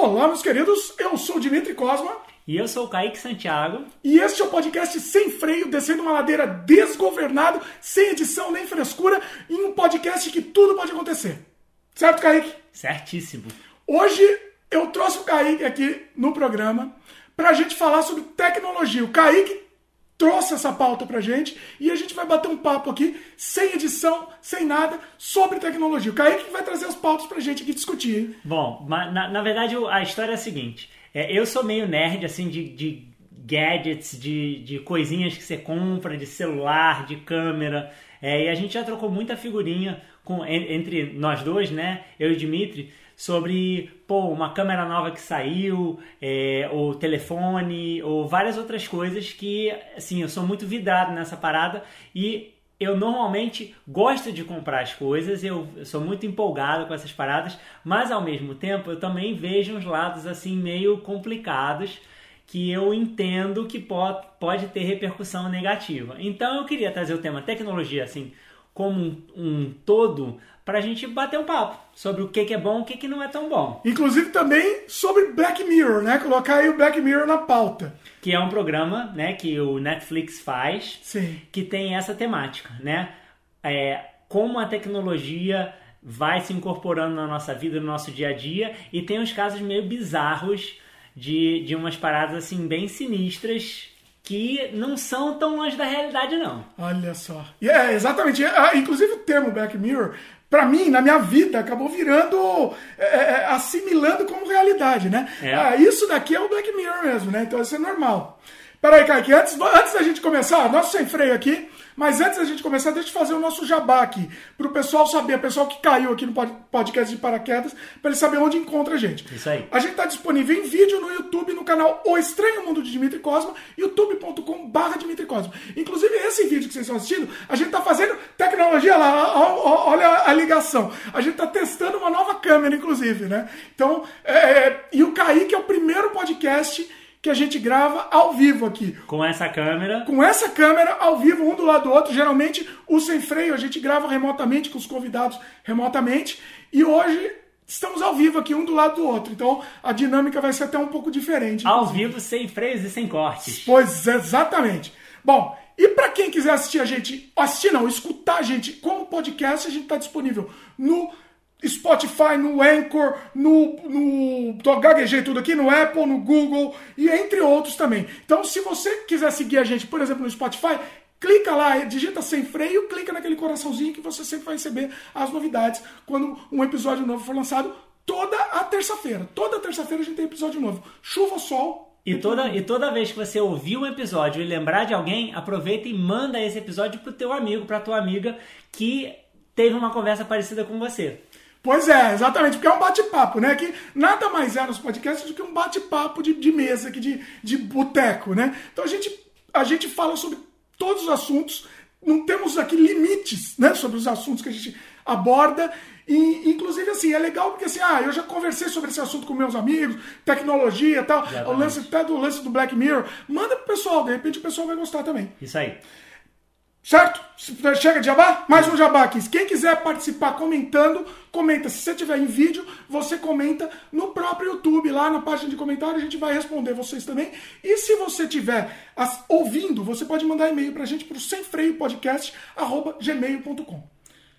Olá, meus queridos, eu sou o Dimitri Cosma. E eu sou o Kaique Santiago. E este é o podcast sem freio, descendo uma ladeira desgovernado, sem edição nem frescura, em um podcast que tudo pode acontecer. Certo, Kaique? Certíssimo. Hoje eu trouxe o Kaique aqui no programa pra gente falar sobre tecnologia. O Kaique trouxe essa pauta pra gente e a gente vai bater um papo aqui, sem edição, sem nada, sobre tecnologia. O Kaique vai trazer as pautas pra gente aqui discutir? Bom, na, na verdade a história é a seguinte. É, eu sou meio nerd, assim, de, de gadgets, de, de coisinhas que você compra, de celular, de câmera. É, e a gente já trocou muita figurinha com, entre nós dois, né? Eu e o Dimitri, sobre pô, uma câmera nova que saiu, é, ou telefone, ou várias outras coisas que, assim, eu sou muito vidrado nessa parada e eu normalmente gosto de comprar as coisas, eu, sou muito empolgado com essas paradas, mas ao mesmo tempo eu também vejo uns lados assim meio complicados que eu entendo que pode, pode ter repercussão negativa. Então eu queria trazer o tema tecnologia assim como um, um todo para a gente bater um papo sobre o que, que é bom e o que, que não é tão bom. Inclusive também sobre Black Mirror, né? Colocar aí o Black Mirror na pauta. Que é um programa né, que o Netflix faz, Sim. que tem essa temática, né? É, como a tecnologia vai se incorporando na nossa vida, no nosso dia a dia, e tem uns casos meio bizarros de, de umas paradas assim bem sinistras que não são tão longe da realidade, não. Olha só. E é, exatamente. Ah, inclusive o termo Black Mirror, para mim, na minha vida, acabou virando, é, é, assimilando como realidade, né? É. Ah, isso daqui é o Black Mirror mesmo, né? Então isso é normal. Peraí, Kaique, antes, antes da gente começar, nosso sem freio aqui, mas antes da gente começar, deixa eu fazer o nosso jabá aqui, pro pessoal saber, o pessoal que caiu aqui no podcast de paraquedas, para ele saber onde encontra a gente. Isso aí. A gente tá disponível em vídeo no YouTube, no canal O Estranho Mundo de Dimitri Cosma, youtube.com barra Dimitri Cosma. Inclusive, esse vídeo que vocês estão assistindo, a gente tá fazendo tecnologia lá, olha a ligação. A gente tá testando uma nova câmera, inclusive, né? Então, é, e o Kaique é o primeiro podcast que a gente grava ao vivo aqui. Com essa câmera. Com essa câmera ao vivo, um do lado do outro. Geralmente, o sem freio a gente grava remotamente com os convidados remotamente. E hoje estamos ao vivo aqui, um do lado do outro. Então a dinâmica vai ser até um pouco diferente. Ao vivo, sem freios e sem cortes. Pois exatamente. Bom, e para quem quiser assistir a gente, assistir não, escutar a gente como podcast, a gente está disponível no Spotify, no Anchor, no, no. Tô gaguejei tudo aqui, no Apple, no Google e entre outros também. Então, se você quiser seguir a gente, por exemplo, no Spotify, clica lá, digita sem freio, clica naquele coraçãozinho que você sempre vai receber as novidades quando um episódio novo for lançado toda a terça-feira. Toda terça-feira a gente tem episódio novo. Chuva ou sol. E toda, e toda vez que você ouvir um episódio e lembrar de alguém, aproveita e manda esse episódio pro teu amigo, pra tua amiga que teve uma conversa parecida com você. Pois é, exatamente, porque é um bate-papo, né? Que nada mais é nos podcasts do que um bate-papo de, de mesa, aqui, de, de boteco, né? Então a gente, a gente fala sobre todos os assuntos, não temos aqui limites, né? Sobre os assuntos que a gente aborda. E, inclusive, assim, é legal porque assim, ah, eu já conversei sobre esse assunto com meus amigos, tecnologia e tal, o lance até do lance do Black Mirror. Manda pro pessoal, de repente o pessoal vai gostar também. Isso aí. Certo? Chega de jabá? Mais um jabá aqui. Quem quiser participar comentando, comenta. Se você tiver em vídeo, você comenta no próprio YouTube, lá na página de comentário, a gente vai responder vocês também. E se você tiver as, ouvindo, você pode mandar e-mail pra gente pro semfreiopodcast.gmail.com.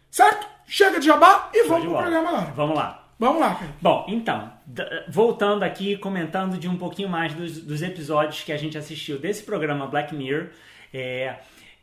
Certo? Chega de jabá e vamos pro programa agora. Vamos lá. Vamos lá, cara. Bom, então, voltando aqui, comentando de um pouquinho mais dos, dos episódios que a gente assistiu desse programa Black Mirror. É,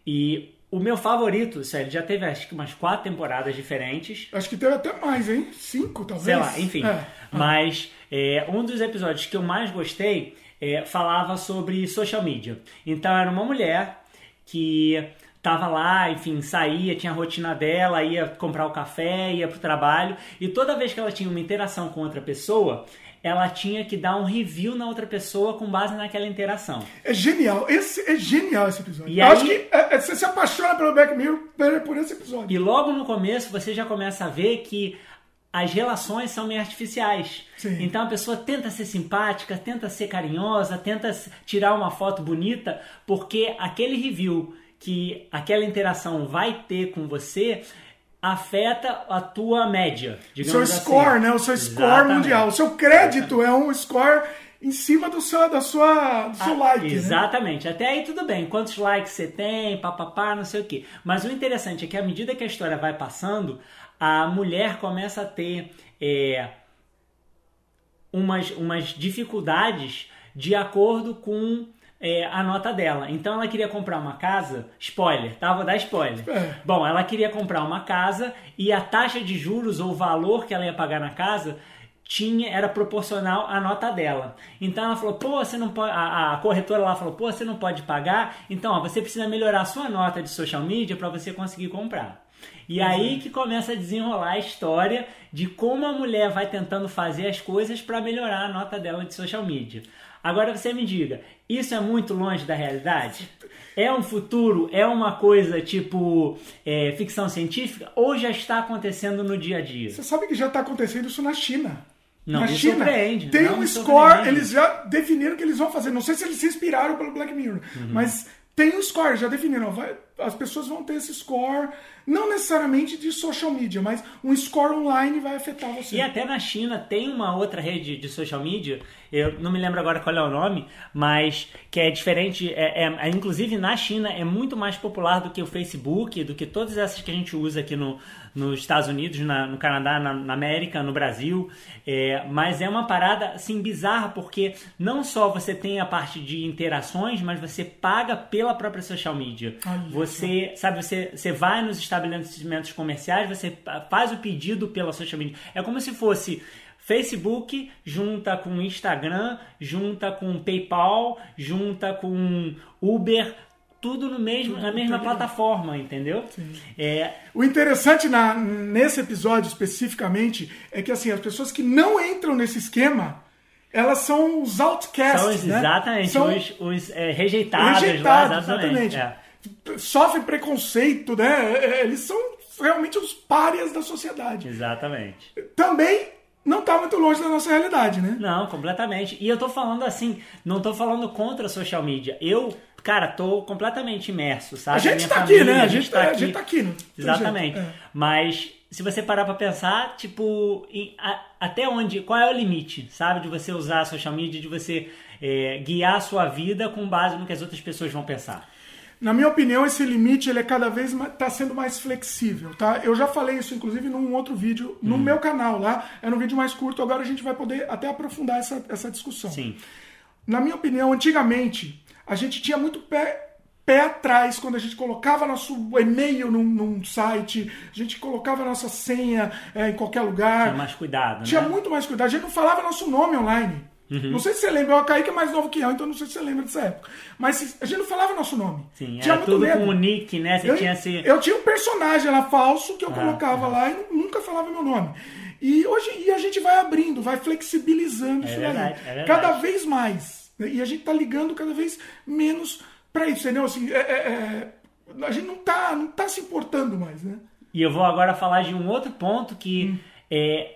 e o meu favorito, sério, já teve acho que umas quatro temporadas diferentes. Acho que teve até mais, hein? Cinco, talvez. Sei lá, enfim. É. Mas é, um dos episódios que eu mais gostei é, falava sobre social media. Então era uma mulher que tava lá, enfim, saía, tinha a rotina dela, ia comprar o café, ia pro trabalho, e toda vez que ela tinha uma interação com outra pessoa, ela tinha que dar um review na outra pessoa com base naquela interação. É genial, esse é genial esse episódio. E Eu aí- acho que é, é, você se apaixona pelo Black Mirror por- esse episódio. E logo no começo você já começa a ver que as relações são meio artificiais. Sim. Então a pessoa tenta ser simpática, tenta ser carinhosa, tenta tirar uma foto bonita, porque aquele review que aquela interação vai ter com você afeta a tua média, seu digamos assim. score, né? O seu score Exatamente. mundial. O seu crédito é um score em cima do seu, da sua, do seu Ah, like. Né? Exatamente. Até aí tudo bem. Quantos likes você tem, papapá, não sei o quê. Mas o interessante é que à medida que a história vai passando, a mulher começa a ter é, umas, umas dificuldades de acordo com é, a nota dela. Então ela queria comprar uma casa, spoiler, tá? Vou dar spoiler. É. Bom, ela queria comprar uma casa e a taxa de juros ou o valor que ela ia pagar na casa tinha era proporcional à nota dela. Então ela falou: "Pô, você não pode a, a corretora lá falou: "Pô, você não pode pagar. Então, ó, você precisa melhorar a sua nota de social media para você conseguir comprar". E aí que começa a desenrolar a história de como a mulher vai tentando fazer as coisas para melhorar a nota dela de social media. Agora você me diga, isso é muito longe da realidade? É um futuro? É uma coisa tipo é, ficção científica? Ou já está acontecendo no dia a dia? Você sabe que já está acontecendo isso na China. Não na China surpreende, tem não um score, surpreende. eles já definiram que eles vão fazer. Não sei se eles se inspiraram pelo Black Mirror, Uhum. mas tem um score, já definiram. Vai, as pessoas vão ter esse score, não necessariamente de social media, mas um score online vai afetar você. E até na China tem uma outra rede de social media, eu não me lembro agora qual é o nome, mas que é diferente, é, é- é- inclusive na China é muito mais popular do que o Facebook, do que todas essas que a gente usa aqui no, nos Estados Unidos, na- no Canadá, na, na América, no Brasil. É, mas é uma parada assim bizarra, porque não só você tem a parte de interações, mas você paga pela própria social media. Olha Você, sabe, você, você vai nos estabelecimentos comerciais, você faz o pedido pela social media. É como se fosse Facebook junta com Instagram, junta com PayPal, junta com Uber, tudo no mesmo, na mesma plataforma, entendeu? É, O interessante na- nesse episódio especificamente é que assim, as pessoas que não entram nesse esquema, elas são os outcasts. são os- né? exatamente São os, os, é, rejeitados, rejeitados, lá, exatamente. exatamente. É, Sofrem preconceito, né? É, Eles são realmente os párias da sociedade. exatamente. Também não está muito longe da nossa realidade, né? Não, completamente. E eu tô falando assim, não tô falando contra a social media. Eu, cara, tô completamente imerso, sabe? A gente Minha tá aqui, família, né? A gente, tá, a gente tá aqui. não tem Exatamente. jeito. É. Mas se você parar pra pensar, tipo, em- a- até onde, qual é o limite, sabe? De você usar a social media, de você é, guiar a sua vida com base no que as outras pessoas vão pensar. Na minha opinião, esse limite ele é cada vez está sendo mais flexível, tá? Eu já falei isso, inclusive, num outro vídeo Hum. no meu canal lá. É um vídeo mais curto, agora a gente vai poder até aprofundar essa, essa discussão. Sim. Na minha opinião, antigamente, a gente tinha muito pé, pé atrás quando a gente colocava nosso e-mail num, num site, a gente colocava nossa senha é, em qualquer lugar. Tinha mais cuidado, Tinha né? muito mais cuidado. A gente não falava nosso nome online. Uhum. Não sei se você lembra, o Kaique é mais novo que eu, então não sei se você lembra dessa época. Mas a gente não falava nosso nome. Sim, tinha era muito tudo medo. com o nick, né? Você Eu, tinha esse... eu tinha um personagem lá falso que eu Ah, colocava lá e nunca falava meu nome. E hoje e a gente vai abrindo, vai flexibilizando É isso verdade, daí. é. Cada vez mais. né? E a gente tá ligando cada vez menos pra isso, entendeu? Assim, é- é- é- a gente não tá, não tá se importando mais, né? E eu vou agora falar de um outro ponto que Hum. é,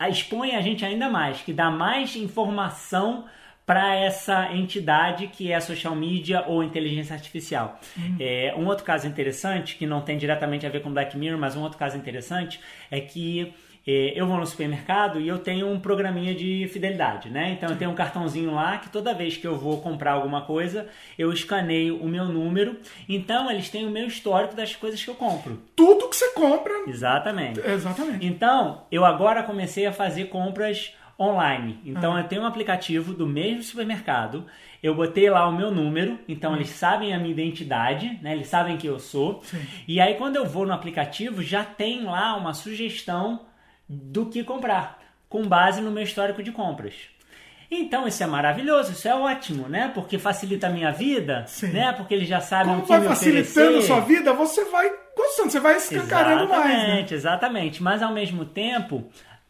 expõe a gente ainda mais, que dá mais informação para essa entidade que é a social media ou inteligência artificial. Hum. É, um outro caso interessante, que não tem diretamente a ver com Black Mirror, mas um outro caso interessante é que eu vou no supermercado e eu tenho um programinha de fidelidade, né? Então eu tenho um cartãozinho lá que toda vez que eu vou comprar alguma coisa, eu escaneio o meu número. Então eles têm o meu histórico das coisas que eu compro. Tudo que você compra. Exatamente. Exatamente. Então, eu agora comecei a fazer compras online. Então, eu tenho um aplicativo do mesmo supermercado. Eu botei lá o meu número, então eles sabem a minha identidade, né? Eles sabem quem eu sou. E aí, quando eu vou no aplicativo, já tem lá uma sugestão do que comprar, com base no meu histórico de compras. Então, isso é maravilhoso, isso é ótimo, né? Porque facilita a minha vida, Sim. né? Porque eles já sabem Como o que vai me facilitando a oferecer. sua vida, você vai gostando, você vai escancarando mais, né? Exatamente, exatamente. Mas ao mesmo tempo,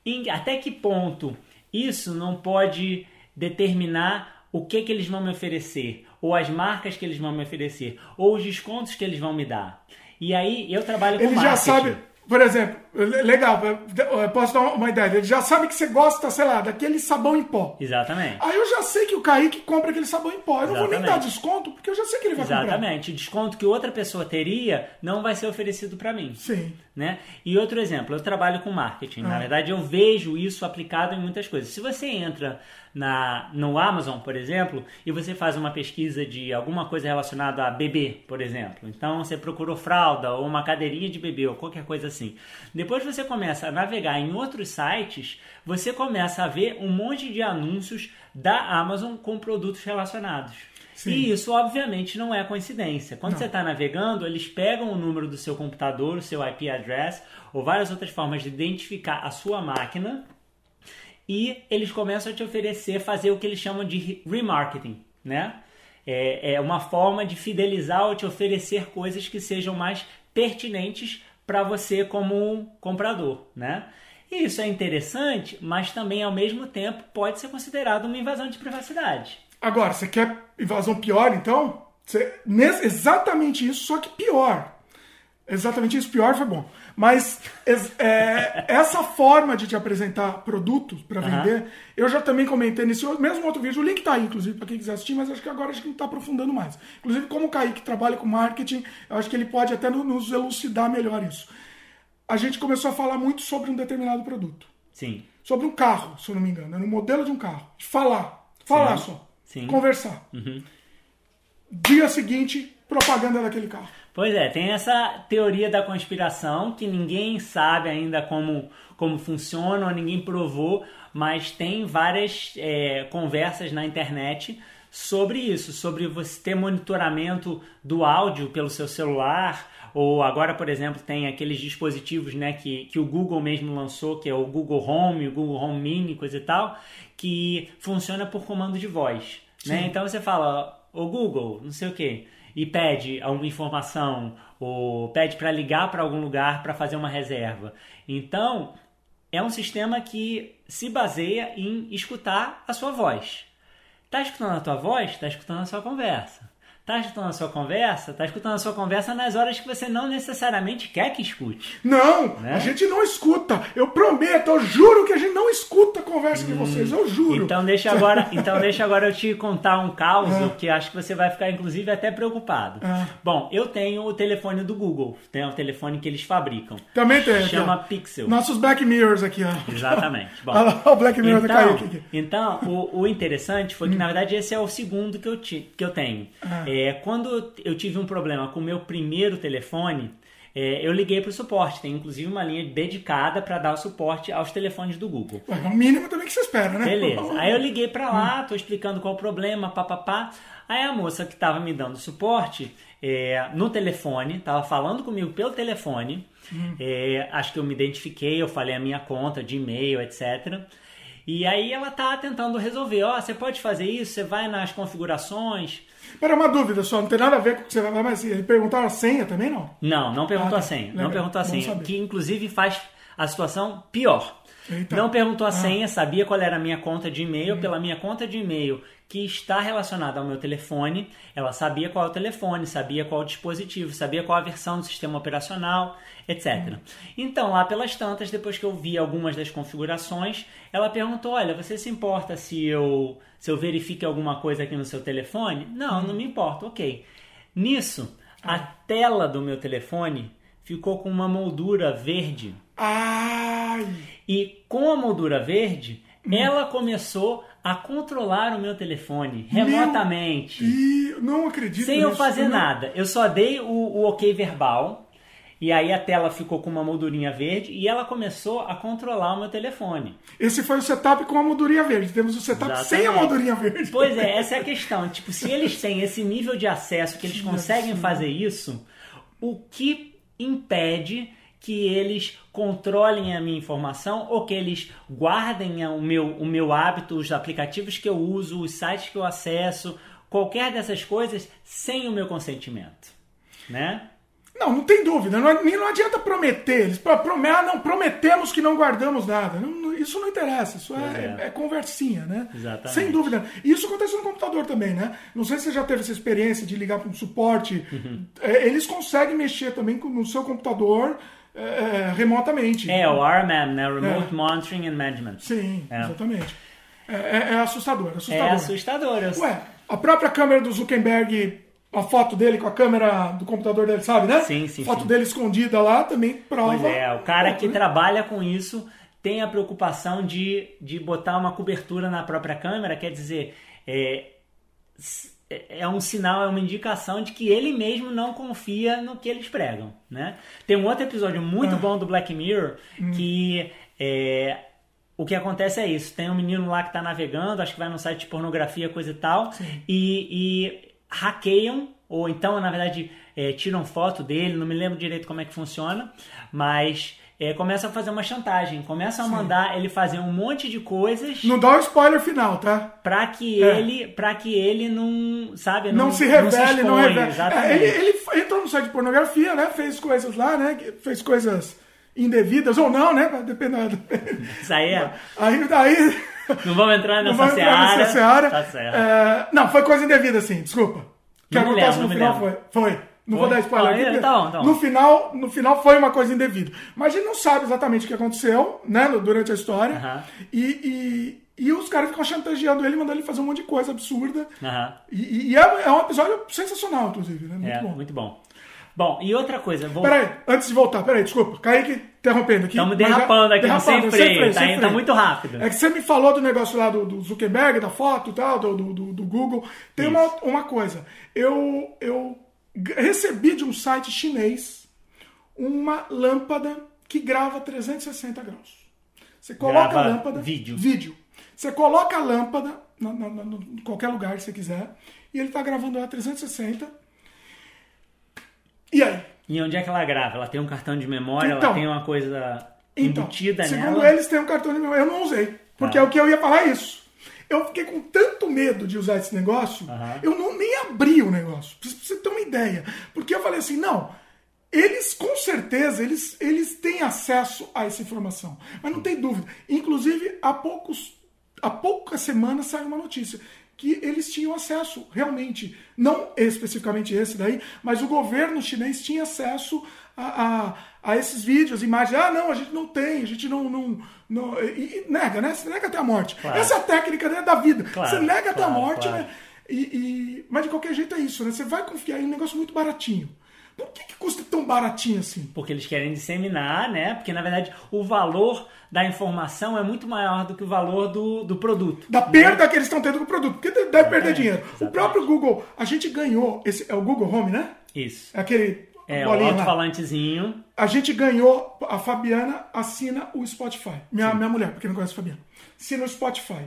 em- até que ponto isso não pode determinar o que, que eles vão me oferecer, ou as marcas que eles vão me oferecer, ou os descontos que eles vão me dar. E aí eu trabalho com Ele já marketing. sabe, por exemplo, Legal, eu posso dar uma ideia. Ele já sabe que você gosta, sei lá, daquele sabão em pó. Exatamente. Aí eu já sei que o Kaique compra aquele sabão em pó. Eu não vou nem dar desconto, porque eu já sei que ele vai Exatamente. comprar. Exatamente. Desconto que outra pessoa teria não vai ser oferecido para mim. Sim. Né? E outro exemplo, eu trabalho com marketing. Na verdade, eu vejo isso aplicado em muitas coisas. Se você entra na, no Amazon, por exemplo, e você faz uma pesquisa de alguma coisa relacionada a bebê, por exemplo. Então você procurou fralda ou uma cadeirinha de bebê ou qualquer coisa assim. Depois você começa a navegar em outros sites, você começa a ver um monte de anúncios da Amazon com produtos relacionados. Sim. E isso, obviamente, não é coincidência. Quando não. você está navegando, eles pegam o número do seu computador, o seu IP address, ou várias outras formas de identificar a sua máquina, e eles começam a te oferecer fazer o que eles chamam de remarketing, né? É, é uma forma de fidelizar ou te oferecer coisas que sejam mais pertinentes para você como comprador, né? E isso é interessante, mas também ao mesmo tempo pode ser considerado uma invasão de privacidade. Agora, você quer invasão pior, então? Você, exatamente isso, só que pior. Exatamente isso, pior foi bom. Mas é, essa forma de te apresentar produtos para uhum. vender, eu já também comentei nesse mesmo outro vídeo. O link tá aí, inclusive, para quem quiser assistir, mas acho que agora a gente está aprofundando mais. Inclusive, como o Kaique trabalha com marketing, eu acho que ele pode até nos elucidar melhor isso. A gente começou a falar muito sobre um determinado produto. Sim. Sobre um carro, se eu não me engano, no modelo de um carro. Falar. Falar Sim. só. Sim. Conversar. Uhum. Dia seguinte, propaganda daquele carro. Pois é, tem essa teoria da conspiração que ninguém sabe ainda como, como funciona, ou ninguém provou, mas tem várias é, conversas na internet sobre isso, sobre você ter monitoramento do áudio pelo seu celular, ou agora, por exemplo, tem aqueles dispositivos né, que, que o Google mesmo lançou, que é o Google Home, o Google Home Mini, coisa e tal, que funciona por comando de voz. Né? Então você fala, o Google, não sei o que e pede alguma informação ou pede para ligar para algum lugar para fazer uma reserva. Então, é um sistema que se baseia em escutar a sua voz. Tá escutando a tua voz? Tá escutando a sua conversa. Tá escutando a sua conversa? Tá escutando a sua conversa nas horas que você não necessariamente quer que escute. Não, né? a gente não escuta. Eu prometo, eu juro que a gente não escuta a conversa hum, de vocês, eu juro. Então deixa agora, então deixa agora eu te contar um caos é. que acho que você vai ficar inclusive até preocupado. É. Bom, eu tenho o telefone do Google, tem o telefone que eles fabricam. Também tem. Chama aqui, Pixel. Nossos Black Mirrors aqui, ó. Exatamente. Bom, Olha lá, o Black Mirror então, do Kaique. Então, o, o interessante foi que hum. na verdade esse é o segundo que eu, ti, que eu tenho. Ah. É, quando eu tive um problema com o meu primeiro telefone, é, eu liguei para o suporte. Tem inclusive uma linha dedicada para dar o suporte aos telefones do Google. É o mínimo também que você espera, né? Beleza. Aí eu liguei para lá, tô explicando qual o problema, papapá. Aí a moça que estava me dando suporte é, no telefone, estava falando comigo pelo telefone. Hum. É, acho que eu me identifiquei, eu falei a minha conta de e-mail, etc. E aí ela tá tentando resolver. Ó, oh, você pode fazer isso, você vai nas configurações. Pera, uma dúvida só, não tem nada a ver com o que você vai falar, mas ele perguntaram a senha também, não? Não, não perguntou ah, tá. a senha. Legal. Não perguntou a senha, que inclusive faz a situação pior. Eita. Não perguntou a ah. senha, sabia qual era a minha conta de e-mail. Hum. Pela minha conta de e-mail, que está relacionada ao meu telefone, ela sabia qual é o telefone, sabia qual é o dispositivo, sabia qual a versão do sistema operacional, etc. Hum. Então, lá pelas tantas, depois que eu vi algumas das configurações, ela perguntou: Olha, você se importa se eu, se eu verifique alguma coisa aqui no seu telefone? Não, hum. não me importa, ok. Nisso, ah. a tela do meu telefone ficou com uma moldura verde. Ai! E com a moldura verde, hum. ela começou a controlar o meu telefone remotamente. E não acredito. Sem eu fazer nada. Eu só dei o, o ok verbal. E aí a tela ficou com uma moldurinha verde e ela começou a controlar o meu telefone. Esse foi o setup com a moldurinha verde. Temos o setup Exatamente. sem a moldurinha verde. Pois é, essa é a questão. tipo, se eles têm esse nível de acesso que eles conseguem fazer isso, o que impede que eles controlem a minha informação ou que eles guardem o meu, o meu hábito, os aplicativos que eu uso, os sites que eu acesso, qualquer dessas coisas sem o meu consentimento, né? Não, não tem dúvida. Não, não adianta prometer. Eles promet, ah, não prometemos que não guardamos nada. Não, isso não interessa. Isso é, é. é, conversinha, né? Exatamente. Sem dúvida. E isso acontece no computador também, né? Não sei se você já teve essa experiência de ligar para um suporte. Uhum. É, eles conseguem mexer também no seu computador é, remotamente. É, o RMM, né? Remote é. Monitoring and Management. Sim, é. exatamente. É, é, é assustador, assustador. É assustador. Ué, a própria câmera do Zuckerberg, a foto dele com a câmera do computador dele, sabe, né? Sim, sim. Foto sim. dele escondida lá também prova. Pois é, o cara que trabalha com isso tem a preocupação de, de botar uma cobertura na própria câmera, quer dizer, é, é, é um sinal, é uma indicação de que ele mesmo não confia no que eles pregam, né? Tem um outro episódio muito ah. bom do Black Mirror hum. que é, o que acontece é isso, tem um menino lá que está navegando, acho que vai num site de pornografia, coisa e tal, e, e, hackeiam, ou então, na verdade, é, tiram foto dele, não me lembro direito como é que funciona, mas é, começam a fazer uma chantagem, começam a mandar ele fazer um monte de coisas. Não dá o um spoiler final, tá? Pra que é. ele, para que ele não, sabe, não, não se revele, não, se expõe, não revele. É, ele, ele entrou no site de pornografia, né? Fez coisas lá, né? Fez coisas indevidas ou não, né? Dependendo. Isso aí é. Aí, aí não vamos entrar nessa vamos seara. Nessa seara. Tá certo. É, não, foi coisa indevida, sim, desculpa. Que não acontece no final foi. Foi. Não foi? vou dar spoiler ah, aqui. Tá bom, tá bom. No, final, no final foi uma coisa indevida. Mas a gente não sabe exatamente o que aconteceu, né, durante a história. E, e, e, os caras ficam chantageando ele, mandando ele fazer um monte de coisa absurda. E, e é, é, um episódio sensacional, inclusive, né? Muito é, bom. Muito bom. Bom, e outra coisa. Vou... Peraí, antes de voltar, peraí, desculpa. Kaique interrompendo aqui. Estamos derrapando aqui, derrapando, sem freio, sem freio, tá, sem freio. tá muito rápido. É que você me falou do negócio lá do, do Zuckerberg, da foto e tal, do, do, do Google. Tem uma, uma coisa. Eu, eu recebi de um site chinês uma lâmpada que grava 360 graus. Você coloca grava a lâmpada. Vídeo. Vídeo. Você coloca a lâmpada em qualquer lugar que você quiser e ele está gravando a 360. E aí? E onde é que ela grava? Ela tem um cartão de memória? Então, ela tem uma coisa então, embutida segundo nela? Segundo eles, tem um cartão de memória. Eu não usei. Porque ah. é o que eu ia falar isso. Eu fiquei com tanto medo de usar esse negócio, uhum. eu não nem abri o negócio. Pra você ter uma ideia. Porque eu falei assim, não, eles com certeza eles, eles têm acesso a essa informação. Mas não tem dúvida. Inclusive, há poucos. Há poucas semanas saiu uma notícia que eles tinham acesso, realmente, não especificamente esse daí, mas o governo chinês tinha acesso a, a, a esses vídeos, imagens. Ah, não, a gente não tem, a gente não. não, não e, e nega, né? Você nega até a morte. Claro. Essa é a técnica né, da vida. Claro, você nega até claro, a morte, né? E, e, mas de qualquer jeito é isso, né? Você vai confiar em um negócio muito baratinho. Por que, que custa tão baratinho assim? Porque eles querem disseminar, né? Porque na verdade o valor da informação é muito maior do que o valor do, do produto. Da perda né? que eles estão tendo com o produto. Porque deve perder dinheiro. Exatamente. O próprio Google, a gente ganhou. Esse, é o Google Home, né? Isso. É aquele. É, o alto-falantezinho. A gente ganhou. A Fabiana assina o Spotify. Minha, minha mulher, porque não conhece a Fabiana. Assina o Spotify.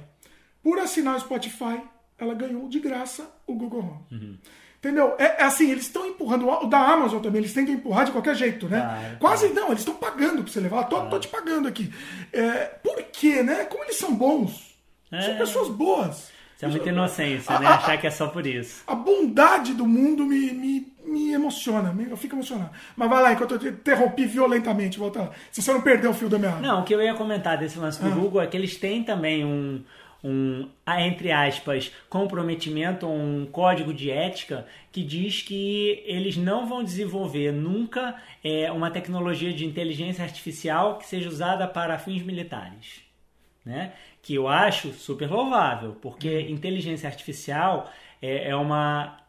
Por assinar o Spotify, ela ganhou de graça o Google Home. Uhum. Entendeu? É, é, assim, eles estão empurrando. O da Amazon também, eles têm que empurrar de qualquer jeito, né? Ah, é, Quase não, eles estão pagando pra você levar. Tô, tô te pagando aqui. É, por quê, né? Como eles são bons. São é. pessoas boas. Isso é muita inocência, a, né? A, Achar que é só por isso. A bondade do mundo me, me, me emociona, eu fico emocionado. Mas vai lá, enquanto eu te interrompi violentamente, volta lá. Se você não perdeu o fio da meada. Não, o que eu ia comentar desse lance do ah. Google é que eles têm também um um, entre aspas, comprometimento, um código de ética que diz que eles não vão desenvolver nunca é, uma tecnologia de inteligência artificial que seja usada para fins militares. Né? Que eu acho super louvável, porque inteligência artificial é, é uma.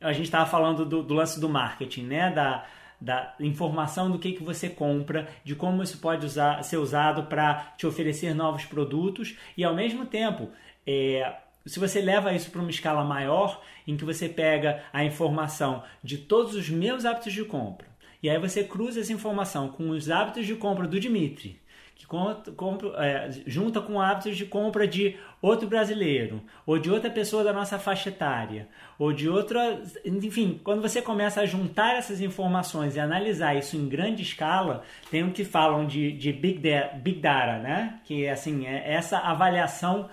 A gente estava falando do, do lance do marketing, né? Da, da informação do que, que você compra, de como isso pode usar, ser usado para te oferecer novos produtos e ao mesmo tempo, é, se você leva isso para uma escala maior, em que você pega a informação de todos os meus hábitos de compra e aí você cruza essa informação com os hábitos de compra do Dimitri, que compra, é, junta com hábitos de compra de outro brasileiro, ou de outra pessoa da nossa faixa etária, ou de outra. Enfim, quando você começa a juntar essas informações e analisar isso em grande escala, tem o que falam de, de big, data, big Data, né? Que assim, é essa avaliação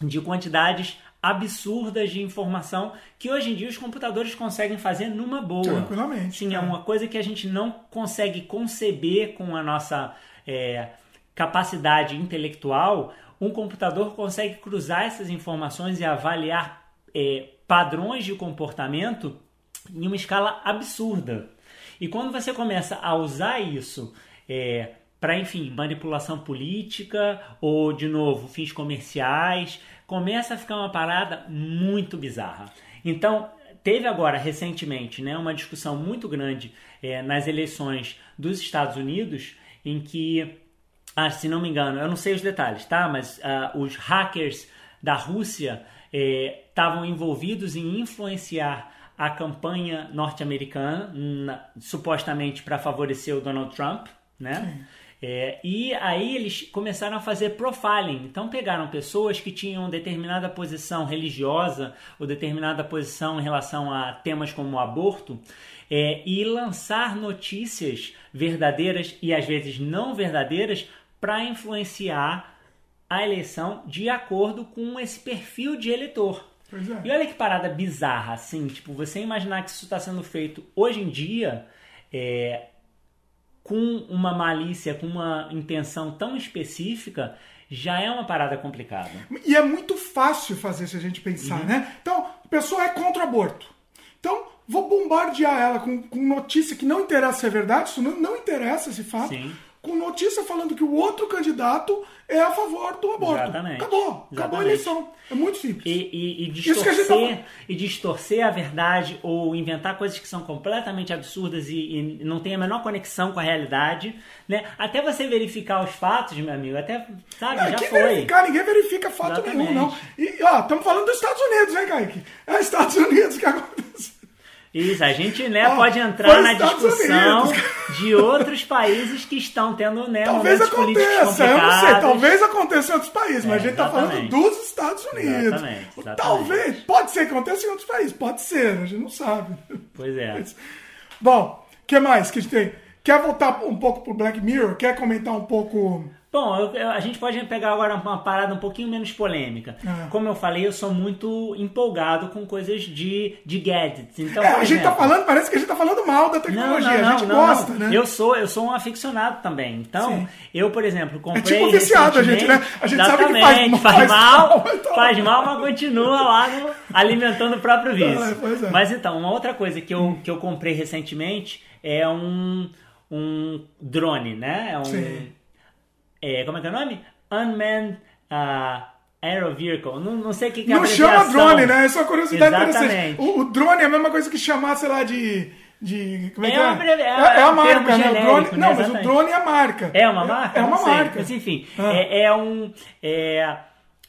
de quantidades absurdas de informação que hoje em dia os computadores conseguem fazer numa boa. Tranquilamente. Sim, é, é uma coisa que a gente não consegue conceber com a nossa é, capacidade intelectual. Um computador consegue cruzar essas informações e avaliar é, padrões de comportamento em uma escala absurda. E quando você começa a usar isso é, para, enfim, manipulação política ou, de novo, fins comerciais, começa a ficar uma parada muito bizarra. Então, teve agora, recentemente, né, uma discussão muito grande é, nas eleições dos Estados Unidos, em que, ah, se não me engano, eu não sei os detalhes, tá? Mas uh, os hackers da Rússia estavam é, envolvidos em influenciar a campanha norte-americana, supostamente para favorecer o Donald Trump, né? É, e aí eles começaram a fazer profiling. Então pegaram pessoas que tinham determinada posição religiosa ou determinada posição em relação a temas como o aborto é, e lançar notícias verdadeiras e às vezes não verdadeiras para influenciar a eleição de acordo com esse perfil de eleitor. É. E olha que parada bizarra, assim, tipo, você imaginar que isso está sendo feito hoje em dia, é, com uma malícia, com uma intenção tão específica, já é uma parada complicada. E é muito fácil fazer se a gente pensar, uhum. né? Então, a pessoa é contra o aborto. Então, vou bombardear ela com, com notícia que não interessa se é verdade, isso não, não interessa esse fato. Sim com notícia falando que o outro candidato é a favor do aborto. Exatamente. Acabou. Exatamente. Acabou a eleição. É muito simples. E, e, e distorcer, tá... e distorcer a verdade ou inventar coisas que são completamente absurdas e, e, não tem a menor conexão com a realidade. Né? Até você verificar os fatos, meu amigo, até, sabe, não, já foi. verificar, ninguém verifica fato Exatamente. nenhum, não. E, ó, estamos falando dos Estados Unidos, hein, Kaique? É Estados Unidos que acontece. Isso, a gente né, ah, pode entrar na discussão de outros países que estão tendo né, talvez aconteça, eu não sei, talvez aconteça em outros países, é, mas a gente está falando dos Estados Unidos. Exatamente, exatamente. Talvez, pode ser que aconteça em outros países, pode ser, a gente não sabe. Pois é. Mas, bom, o que mais que a gente tem? Quer voltar um pouco pro Black Mirror? Quer comentar um pouco Bom, eu, eu, a gente pode pegar agora uma parada um pouquinho menos polêmica. É. Como eu falei, eu sou muito empolgado com coisas de, de gadgets. Então, é, a gente tá falando, parece que a gente tá falando mal da tecnologia. Não, não, a gente não, gosta, né? Eu sou, eu sou um aficionado também. Então, Sim. eu, por exemplo, comprei. É tipo viciado a gente, né? A gente sabe que faz, faz, faz mal, mal então... faz mal, mas continua lá no, alimentando o próprio vício. É, mas então, uma outra coisa que eu, hum. que eu comprei recentemente é um, um drone, né? É um. Sim é, como é que é o nome? Unmanned uh, Aero Vehicle. Não, não sei o que, que é Não chama drone, né? É uma curiosidade Exatamente. interessante. O, o, drone é a mesma coisa que chamar, sei lá, de. de como é, que é? Uma, é, é, é a marca, né? O drone, né? Não, mas o drone é a marca. É uma marca? É, é uma marca. Mas enfim, ah. é, é, um, é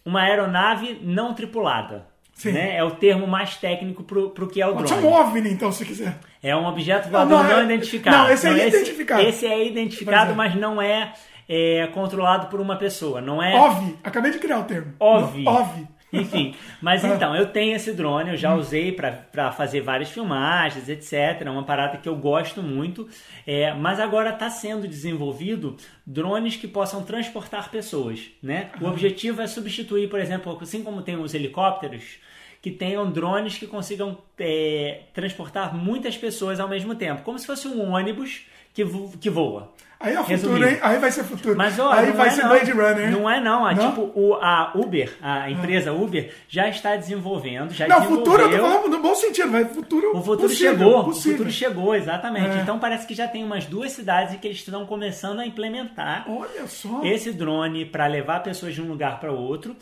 uma aeronave não tripulada. Sim. Né? É o termo mais técnico para o que é o Pode drone. Um OVNI, então, se quiser. É um objeto voador não, não, não, identificado. Não, esse é identificado. Esse, esse é identificado, mas não é é controlado por uma pessoa, não é? OVI, acabei de criar o termo. OVI. OVI. Enfim, mas então, eu tenho esse drone, eu já hum. usei para fazer várias filmagens, etc. É uma parada que eu gosto muito, é, mas agora está sendo desenvolvido drones que possam transportar pessoas. Né? O objetivo é substituir, por exemplo, assim como tem os helicópteros, que tenham drones que consigam é, transportar muitas pessoas ao mesmo tempo, como se fosse um ônibus que, vo que voa. Aí é o futuro, hein? Aí vai ser futuro. Mas, ó, aí vai é ser não. Blade Runner. Não é não. A, não? Tipo, o, a Uber, a empresa Uber, já está desenvolvendo. Já não, futuro eu tô falando no bom sentido, vai futuro. O futuro possível, chegou. Possível. O futuro chegou, exatamente. É. Então parece que já tem umas duas cidades que eles estão começando a implementar Olha só. esse drone para levar pessoas de um lugar para outro.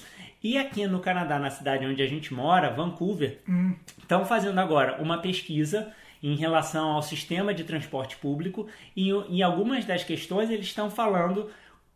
E aqui no Canadá, na cidade onde a gente mora, Vancouver, hum. estão fazendo agora uma pesquisa em relação ao sistema de transporte público e em algumas das questões eles estão falando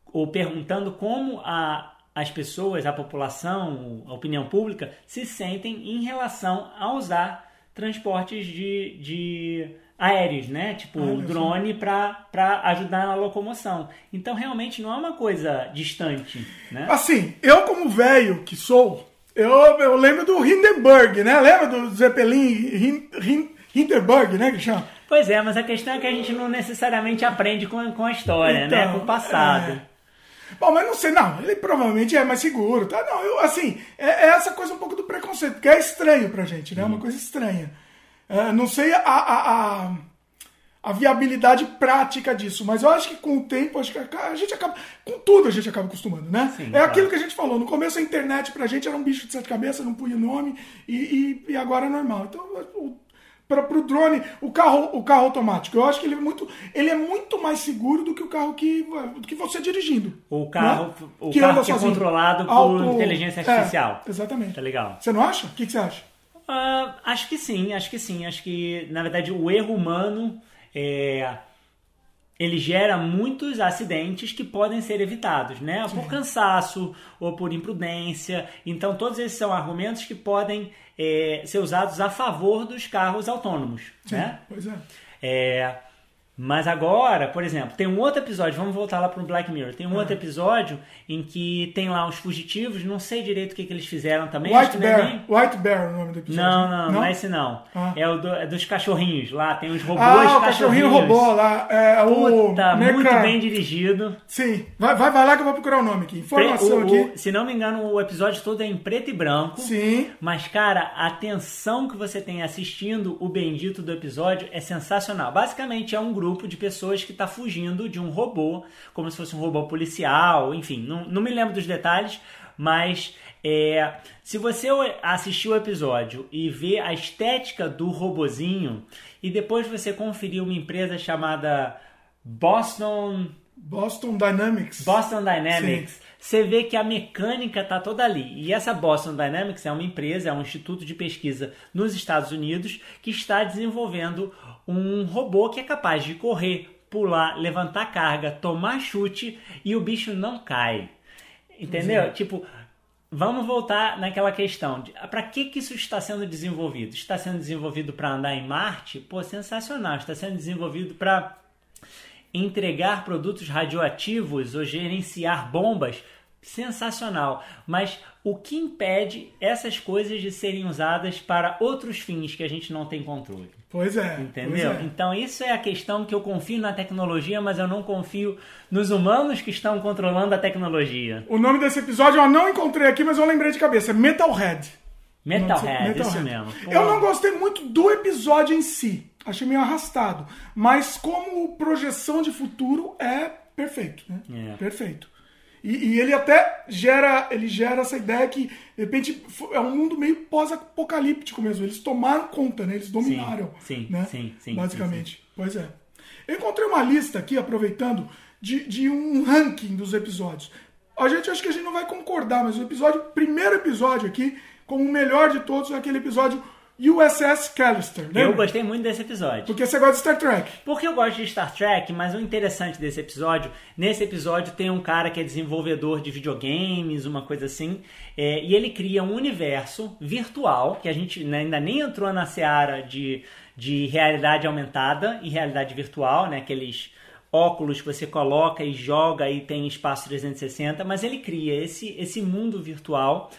ou perguntando como a, as pessoas, a população, a opinião pública se sentem em relação a usar transportes de, de aéreos, né? Tipo o drone para ajudar na locomoção. Então realmente não é uma coisa distante, né? Assim, eu como velho que sou, eu, eu lembro do Hindenburg, né? Lembra do Zeppelin Hindenburg, né, que chama? Pois é, mas a questão é que a gente não necessariamente aprende com, com a história, então, né? Com o passado. É... Bom, mas não sei, não, ele provavelmente é mais seguro, tá? Não, eu, assim, é, é essa coisa um pouco do preconceito, porque é estranho pra gente, né? É uma coisa estranha. É, não sei a, a, a, a, viabilidade prática disso, mas eu acho que com o tempo, acho que a, gente acaba, com tudo a gente acaba acostumando, né? Sim, é claro. aquilo que a gente falou, no começo a internet pra gente era um bicho de sete cabeças, não punha nome, e, e, e agora é normal. Então, o para o drone, o carro, o carro automático. Eu acho que ele é muito, ele é muito mais seguro do que o carro que, do que você dirigindo. O carro, né? o que, carro que é controlado por Auto... inteligência artificial. É, exatamente. Tá legal. Você não acha? O que, que você acha? Uh, acho que sim, acho que sim. Acho que, na verdade, o erro humano é, ele gera muitos acidentes que podem ser evitados, né? Por cansaço ou por imprudência. Então, todos esses são argumentos que podem é, ser usados a favor dos carros autônomos, Sim, né? Pois é. é mas agora, por exemplo, tem um outro episódio, vamos voltar lá para o Black Mirror. Tem um ah. outro episódio em que tem lá os fugitivos, não sei direito o que, que eles fizeram também. White Bear. Nem... White Bear é o nome do episódio. Não, não, não, não é esse não. Ah. É o do, é dos cachorrinhos lá, tem os robôs ah, o cachorrinho robô lá. É o Puta, muito bem dirigido. Sim, vai, vai, vai lá que eu vou procurar o nome aqui. Informação o, aqui. O, se não me engano, o episódio todo é em preto e branco. Sim. Mas, cara, a tensão que você tem assistindo o bendito do episódio é sensacional. Basicamente é um grupo de pessoas que está fugindo de um robô, como se fosse um robô policial, enfim, não, não me lembro dos detalhes, mas é, se você assistir o episódio e ver a estética do robozinho e depois você conferir uma empresa chamada Boston Boston Dynamics. Boston Dynamics. Sim. Você vê que a mecânica está toda ali. E essa Boston Dynamics é uma empresa, é um instituto de pesquisa nos Estados Unidos que está desenvolvendo um robô que é capaz de correr, pular, levantar carga, tomar chute e o bicho não cai. Entendeu? Sim. Tipo, vamos voltar naquela questão de para que, que isso está sendo desenvolvido? Está sendo desenvolvido para andar em Marte? Pô, sensacional. Está sendo desenvolvido para entregar produtos radioativos ou gerenciar bombas, sensacional. Mas o que impede essas coisas de serem usadas para outros fins que a gente não tem controle? Pois é. Entendeu? Pois é. Então isso é a questão que eu confio na tecnologia, mas eu não confio nos humanos que estão controlando a tecnologia. O nome desse episódio eu não encontrei aqui, mas eu lembrei de cabeça. Metalhead. Metalhead, Metalhead. isso mesmo. Pô. Eu não gostei muito do episódio em si achei meio arrastado. Mas como projeção de futuro é perfeito, né? É. Perfeito. E, e, ele até gera, ele gera essa ideia que, de repente, é um mundo meio pós-apocalíptico mesmo. Eles tomaram conta, né? Eles dominaram. Sim, sim, né? sim, sim Basicamente. Sim. Pois é. Eu encontrei uma lista aqui, aproveitando, de, de um ranking dos episódios. A gente acho que a gente não vai concordar, mas o episódio, primeiro episódio aqui, como o melhor de todos, é aquele episódio USS Callister. Lembra? Eu gostei muito desse episódio. Porque você gosta de Star Trek. Porque eu gosto de Star Trek, mas o interessante desse episódio, nesse episódio tem um cara que é desenvolvedor de videogames, uma coisa assim, é, e ele cria um universo virtual, que a gente né, ainda nem entrou na seara de, de realidade aumentada e realidade virtual, né, aqueles óculos que você coloca e joga e tem espaço 360, mas ele cria esse, esse mundo virtual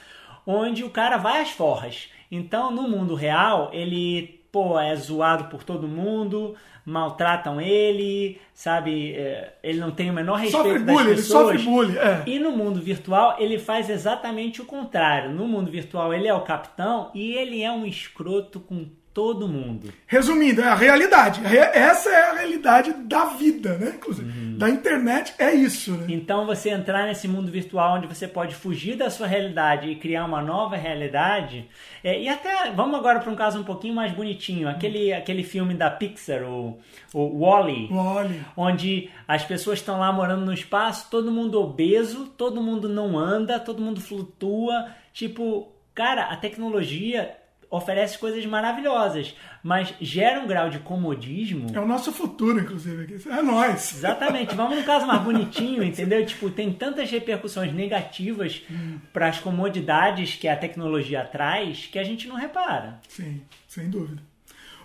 onde o cara vai às forras. Então, no mundo real, ele, pô, é zoado por todo mundo, maltratam ele, sabe? É, ele não tem o menor respeito sofre das bullying, pessoas. Ele sofre bullying, é. E no mundo virtual, ele faz exatamente o contrário. No mundo virtual, ele é o capitão e ele é um escroto com todo mundo. Resumindo, é a realidade. Essa é a realidade da vida, né? Inclusive, uhum. da internet é isso. Né? Então, você entrar nesse mundo virtual onde você pode fugir da sua realidade e criar uma nova realidade. É, e até, vamos agora para um caso um pouquinho mais bonitinho. Aquele, aquele filme da Pixar, o, o Wally, Wally, onde as pessoas estão lá morando no espaço, todo mundo obeso, todo mundo não anda, todo mundo flutua. Tipo, cara, a tecnologia oferece coisas maravilhosas, mas gera um grau de comodismo. É o nosso futuro, inclusive. É nós. Exatamente. Vamos no caso mais bonitinho, entendeu? Tipo, tem tantas repercussões negativas hum. para as comodidades que a tecnologia traz que a gente não repara. Sim, sem dúvida.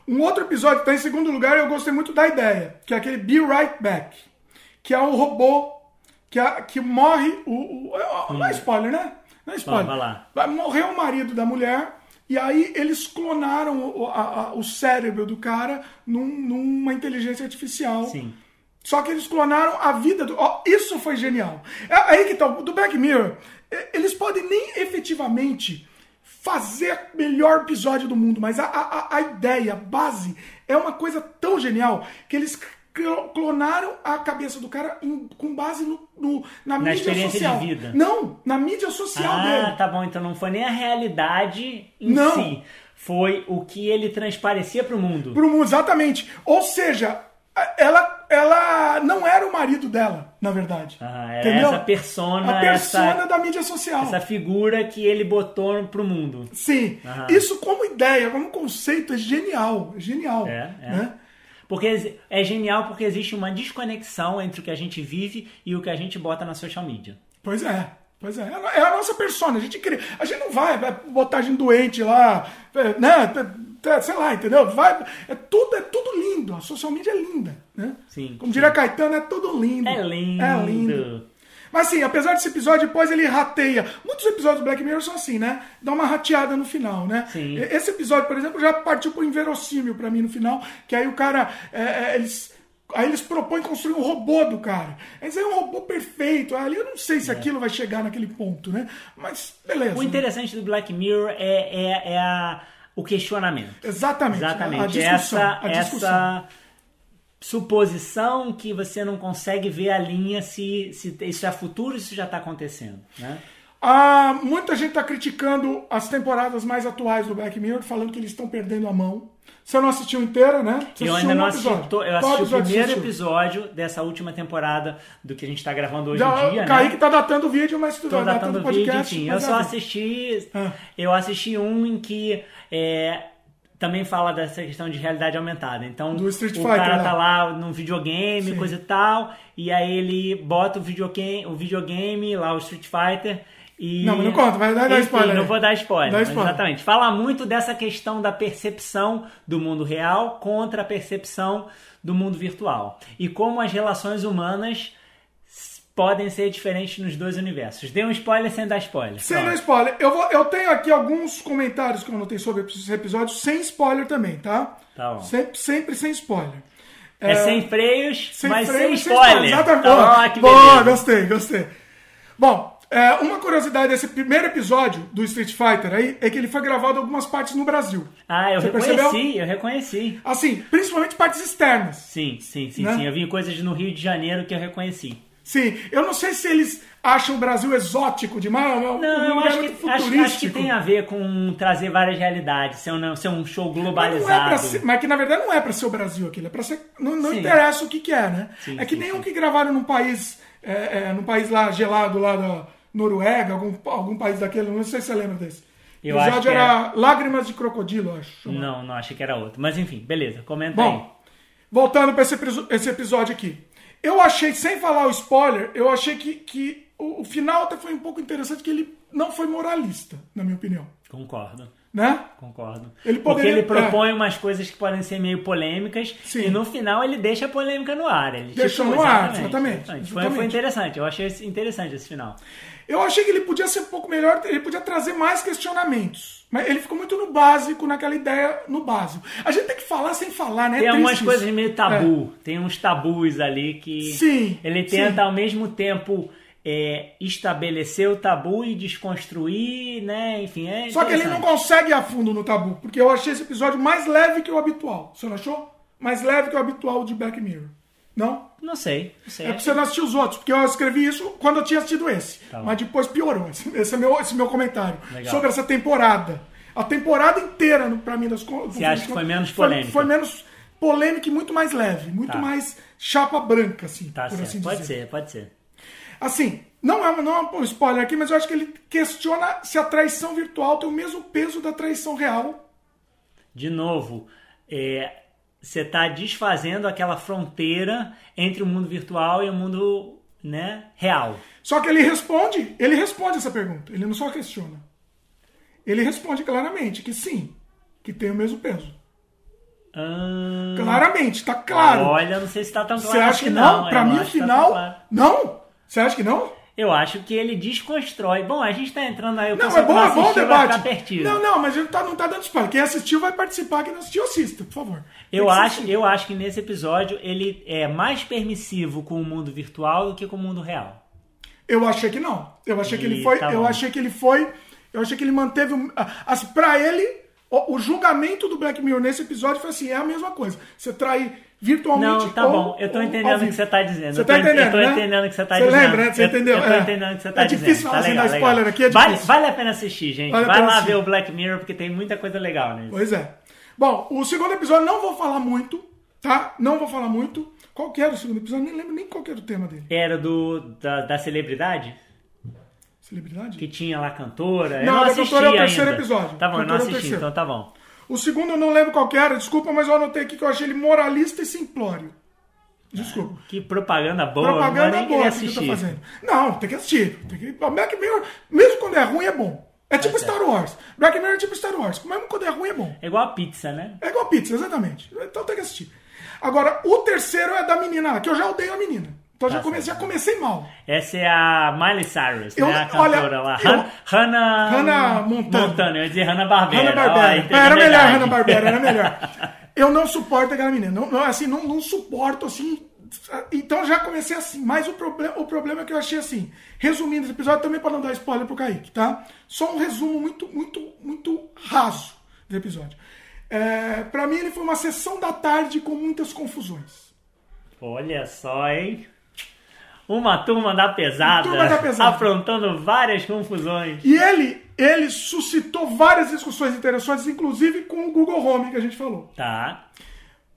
Um outro episódio que está em segundo lugar, eu gostei muito da ideia, que é aquele Be Right Back, que é o robô que, é, que morre. O, o, não é spoiler, né? Não é spoiler. Vai lá. Vai morrer o marido da mulher e aí eles clonaram o, a, a, o cérebro do cara num, numa inteligência artificial. Sim. Só que eles clonaram a vida do. Oh, isso foi genial. É aí que tá. Do Black Mirror, eles podem nem efetivamente fazer o melhor episódio do mundo, mas a, a, a ideia, a base, é uma coisa tão genial que eles clonaram a cabeça do cara em, com base no, no na, na, mídia social. De vida. Não, na mídia social ah, dele. Ah, tá bom. Então não foi nem a realidade em não. si. foi o que ele transparecia para o mundo. Pro mundo, exatamente. Ou seja, ela, ela não era o marido dela, na verdade. Ah, era Entendeu? essa persona, A persona essa, da mídia social. essa figura que ele botou pro mundo. Sim. Aham. Isso como ideia, como conceito, é genial. É genial. É, é. Né? Porque é genial porque existe uma desconexão entre o que a gente vive e o que a gente bota na social media. Pois é. Pois é. É a nossa persona. A gente cria. A gente não vai, vai botar a gente doente lá, é, né? é, Sei lá, entendeu? Vai, é tudo, é tudo lindo. A social media é linda, né? Sim, Como diria Caetano, é tudo lindo. É lindo. É lindo. Mas assim, apesar desse episódio, depois ele rateia. Muitos episódios do Black Mirror são assim, né? Dá uma rateada no final, né? Sim. Esse episódio, por exemplo, já partiu pro inverossímil pra mim no final, que aí o cara. é, é, eles. Aí eles propõem construir um robô do cara. Mas aí é um robô perfeito. Ali eu não sei se aquilo vai chegar naquele ponto, né? Mas beleza. É. O interessante do Black Mirror é, é, é a- o questionamento. Exatamente. Exatamente. A discussão. essa, a discussão. essa suposição que você não consegue ver a linha se, se isso é futuro isso já está acontecendo. Né? Ah, muita gente está criticando as temporadas mais atuais do Black Mirror, falando que eles estão perdendo a mão. Você não assistiu inteira, né? Você Eu ainda um não assisti. Eu Qual assisti o primeiro assistiu? episódio dessa última temporada do que a gente está gravando hoje Já, em dia. o Kaique né? tá datando o vídeo, mas tu Tô vai datando datando o o vídeo, podcast. enfim. Eu só assisti. Ah. Eu assisti um em que é, também fala dessa questão de realidade aumentada. Então, Do Street o Fighter cara lá. tá lá no videogame, Sim. coisa e tal, e aí ele bota o videogame, o videogame lá, o Street Fighter. E... Não, mas não conta, vai dar- Enfim, spoiler Não vou dar spoiler, Dá spoiler. exatamente. Fala muito dessa questão da percepção do mundo real contra a percepção do mundo virtual. E como as relações humanas podem ser diferentes nos dois universos. Dê um spoiler sem dar spoiler. Sem Pronto. dar spoiler. Eu, vou, eu tenho aqui alguns comentários que eu anotei sobre esses episódios, sem spoiler também, tá? Tá bom. Sempre, sempre sem spoiler. É, sem freios, Sem mas freio, sem spoiler. Exatamente. Tá Boa, bom, que boa, gostei, gostei. Bom, é, uma curiosidade desse primeiro episódio do Street Fighter aí é que ele foi gravado em algumas partes no Brasil. Ah, eu Você reconheci, percebeu? eu reconheci. Assim, principalmente partes externas. Sim, sim, sim, Né? sim. Eu vi coisas no Rio de Janeiro que eu reconheci. Sim, eu não sei se eles acham o Brasil exótico demais, ou Não, um lugar acho muito que, acho, acho que futurístico. tem a ver com trazer várias realidades, ser um, ser um show Mas, é globalizado. pra ser, mas que na verdade não é pra ser o Brasil aquilo, é pra ser. Não, não interessa o que, que é, né? Sim, é que sim, nem um sim. que gravaram num país. É, é, num país lá gelado lá da Noruega, algum, algum país daquele, não sei se você lembra desse. Eu o episódio era Lágrimas de Crocodilo, acho. Não, não, achei que era outro. Mas enfim, beleza, comenta Bom, voltando para esse, esse episódio aqui. Eu achei, sem falar o spoiler, eu achei que, que o, o final até foi um pouco interessante, que ele não foi moralista, na minha opinião. Concordo. Né? Concordo. Ele Porque poderia- ele propõe umas coisas que podem ser meio polêmicas Sim. e no final ele deixa a polêmica no ar. Ele, Deixou tipo, no ar, exatamente, Foi, exatamente. foi interessante, eu achei interessante esse final. Eu achei que ele podia ser um pouco melhor, ele podia trazer mais questionamentos. Mas ele ficou muito no básico, naquela ideia no básico. A gente tem que falar sem falar, né? Tem É algumas triste coisas isso. meio tabu, tem uns tabus ali que Sim, ele sim. tenta ao mesmo tempo é, estabelecer o tabu e desconstruir, né? Enfim, é Só que ele não consegue ir a fundo no tabu, porque eu achei esse episódio mais leve que o habitual. Você não achou? Mais leve que o habitual de Black Mirror. Não? Não sei, não sei. É porque você não assistiu os outros, porque eu escrevi isso quando eu tinha assistido esse. Tá. Mas depois piorou. Esse, esse é meu, esse é meu comentário. Legal. Sobre essa temporada. A temporada inteira, pra mim, das contas. Você acha que foi menos Foi, polêmica? foi menos polêmica e muito mais leve. Muito Tá. mais chapa branca, assim. Tá por certo, assim pode dizer. ser, pode ser. Assim, não é, não é um spoiler aqui, mas eu acho que ele questiona se a traição virtual tem o mesmo peso da traição real. De novo, é, você está desfazendo aquela fronteira entre o mundo virtual e o mundo né, real. Só que ele responde, ele responde essa pergunta. Ele não só questiona. Ele responde claramente que sim, que tem o mesmo peso. Ah, Claramente, tá claro. Olha, não sei se está tão claro. Você acha que não? Pra eu mim, o tá final. tão claro. Não? Você acha que não? Eu acho que ele desconstrói. Bom, a gente está entrando aí. O Não, pessoal é bom, não é bom debate. Não, não, mas ele tá, não tá dando spoiler. Quem assistiu vai participar, quem não assistiu, assista, por favor. Eu acho, assistir. eu acho que nesse episódio ele é mais permissivo com o mundo virtual do que com o mundo real. Eu achei que não. Eu achei que ele foi. tá eu achei que ele foi. Eu achei que ele manteve. Assim, pra ele, O, julgamento do Black Mirror nesse episódio foi assim: é a mesma coisa. Você trai virtualmente. Não, tá ou- bom. Eu tô entendendo o que você tá dizendo. Você eu tá tô, entendendo, Eu tô né? entendendo o que você tá Você dizendo. lembra, né? Você Eu- entendeu? Eu tô É. entendendo o que você tá É dizendo. difícil tá assim, legal, dar legal. spoiler aqui, é vale, difícil. vale a pena assistir, gente. Vale Vai lá assistir. ver o Black Mirror, porque tem muita coisa legal nele. Pois é. Bom, o segundo episódio não vou falar muito, tá? Não vou falar muito. Qual que era o segundo episódio? Nem lembro nem qual era o tema dele. Era do da, da celebridade? Celebridade? Que tinha lá cantora. eu Não, não assisti cantora é o terceiro ainda. episódio. Tá bom, eu não Cantora é assisti, terceiro. então tá bom. O segundo eu não lembro qual que era, desculpa, mas eu anotei aqui que eu achei ele moralista e simplório. Desculpa. Que propaganda boa, não Propaganda vou nem boa que assistir. fazendo. Não, tem que assistir. Tem que... Black Mirror, mesmo quando é ruim, é bom. É tipo certo. Star Wars. Black Mirror é tipo Star Wars. Mesmo quando é ruim, é bom. É igual a pizza, né? É igual pizza, exatamente. Então tem que assistir. Agora, o terceiro é da menina lá, que eu já odeio a menina. Então já, Tá comecei, já comecei mal. Essa é a Miley Cyrus, Eu- né? A olha, cantora lá. eu- Han- Hannah... Hannah Montana. Montana. Eu ia dizer Hannah Barbera. Barbera. era melhor verdade. Hanna Barbera, era melhor. Eu não suporto aquela menina. Não, não, assim, não, não suporto assim. Então já comecei assim. Mas o, problema o problema é que eu achei assim. Resumindo esse episódio, também para não dar spoiler pro Kaique, tá? Só um resumo muito, muito, muito raso do episódio. É, para mim, ele foi uma sessão da tarde com muitas confusões. Olha só, hein? Uma turma da pesada, Turma da pesada. afrontando várias confusões. E ele, ele suscitou várias discussões interessantes, inclusive com o Google Home que a gente falou. Tá.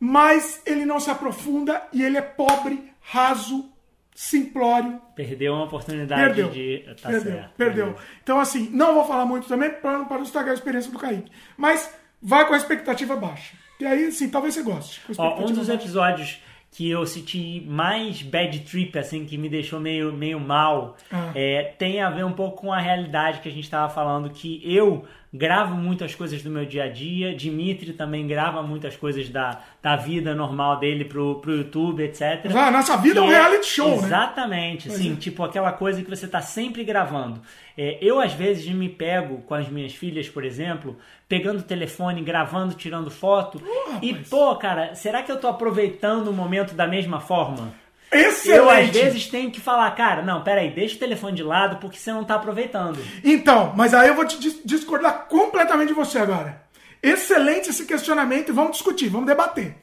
mas ele não se aprofunda e ele é pobre, raso, simplório. Perdeu uma oportunidade Perdeu. de. Tá perdeu, certo. perdeu. Então, assim, não vou falar muito também para não estragar a experiência do Kaique. Mas vai com a expectativa baixa. E aí, sim, talvez você goste. Ó, um dos baixa. episódios que eu senti mais bad trip, assim, que me deixou meio, meio mal, Ah. é, tem a ver um pouco com a realidade que a gente estava falando, que eu gravo muitas coisas do meu dia a dia, Dimitri também grava muitas coisas da, da vida normal dele pro, pro YouTube, etc. Mas a nossa vida é um Que reality show, né? Exatamente, Pois assim, é. tipo aquela coisa que você tá sempre gravando. É, eu, às vezes, me pego com as minhas filhas, por exemplo, pegando o telefone, gravando, tirando foto. e, rapaz. pô, cara, será que eu tô aproveitando o momento da mesma forma? Excelente! Eu, às vezes, tenho que falar, cara, não, peraí, deixa o telefone de lado porque você não tá aproveitando. Então, mas aí eu vou te dis- discordar completamente de você agora. Excelente esse questionamento e vamos discutir, vamos debater.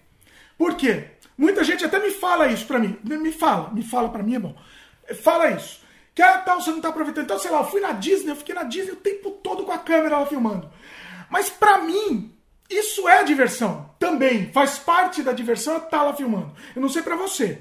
Por quê? Muita gente até me fala isso pra mim. Me fala, me fala pra mim, é bom. Fala isso. Que ah, tal, você não tá aproveitando. Então, sei lá, eu fui na Disney, eu fiquei na Disney o tempo todo com a câmera lá filmando. Mas pra mim, isso é diversão. Também. Faz parte da diversão estar tá lá filmando. Eu não sei pra você.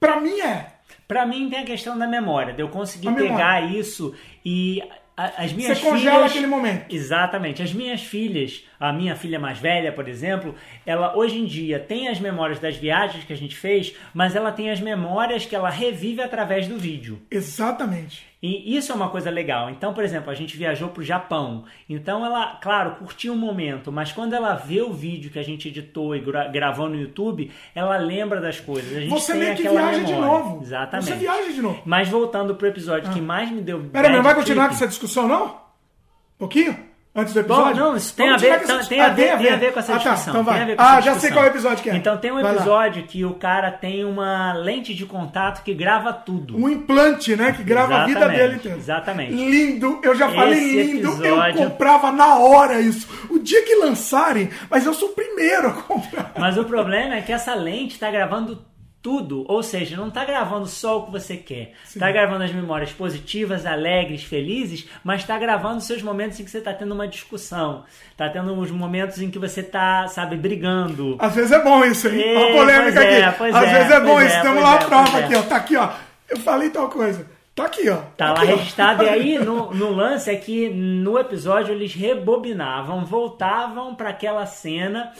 Pra mim é. Pra mim tem a questão da memória, de eu conseguir A memória. pegar isso e as minhas Você congela filhas... aquele momento. Exatamente. As minhas filhas, a minha filha mais velha, por exemplo, ela hoje em dia tem as memórias das viagens que a gente fez, mas ela tem as memórias que ela revive através do vídeo. Exatamente. E isso é uma coisa legal. Então, por exemplo, a gente viajou pro Japão. Então ela, claro, curtiu o momento, mas quando ela vê o vídeo que a gente editou e gra- gravou no YouTube, ela lembra das coisas. A gente Você tem meio que viaja de memória. novo. Exatamente. Você viaja de novo. Mas voltando pro episódio que mais me deu. Pera, não vai continuar com essa discussão, não? Um pouquinho? Antes do episódio? Bom, não, isso tem a, ver, essa- tem, a Ah, ver, tem a ver com essa Ah, tá, discussão. então vai. tem a ver Ah, já sei discussão. qual episódio que é. Então tem um episódio que o cara tem uma lente de contato que grava tudo. Um implante, né? Que grava a vida Exatamente, dele inteira. exatamente. Lindo, eu já falei Esse lindo, episódio- eu comprava na hora isso. O dia que lançarem, mas eu sou o primeiro a comprar. Mas o problema é que essa lente está gravando tudo, ou seja, não está gravando só o que você quer. Está gravando as memórias positivas, alegres, felizes, mas está gravando os seus momentos em que você está tendo uma discussão. Está tendo os momentos em que você está, sabe, brigando. Às vezes é bom isso, hein? É, Uma polêmica é, aqui. Às é, vezes é bom isso. é, Temos lá a é, prova pois é. aqui, ó. Tá aqui, ó. Eu falei tal coisa. Tá aqui, ó. Tá lá aqui, ó. registrado. E aí, no, no lance é que no episódio eles rebobinavam, voltavam para aquela cena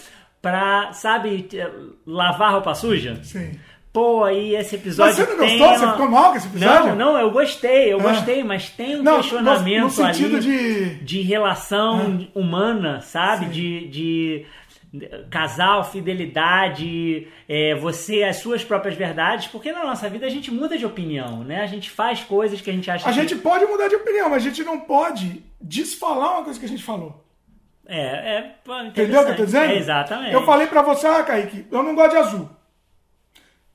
pra, sabe, lavar roupa suja. Sim. Pô, aí esse episódio. Mas você não gostou? Você uma- ficou mal com esse episódio? Não, não, eu gostei, eu Ah. gostei, mas tem um Não, questionamento no sentido ali de- de relação humana, sabe? Sim. De, de casal, fidelidade, é, você, as suas próprias verdades, porque na nossa vida a gente muda de opinião, né? A gente faz coisas que a gente acha A que... gente pode mudar de opinião, mas a gente não pode desfalar uma coisa que a gente falou. É, é, Entendeu o que eu tô dizendo? É, exatamente. Eu falei pra você, ah, Kaique, eu não gosto de azul.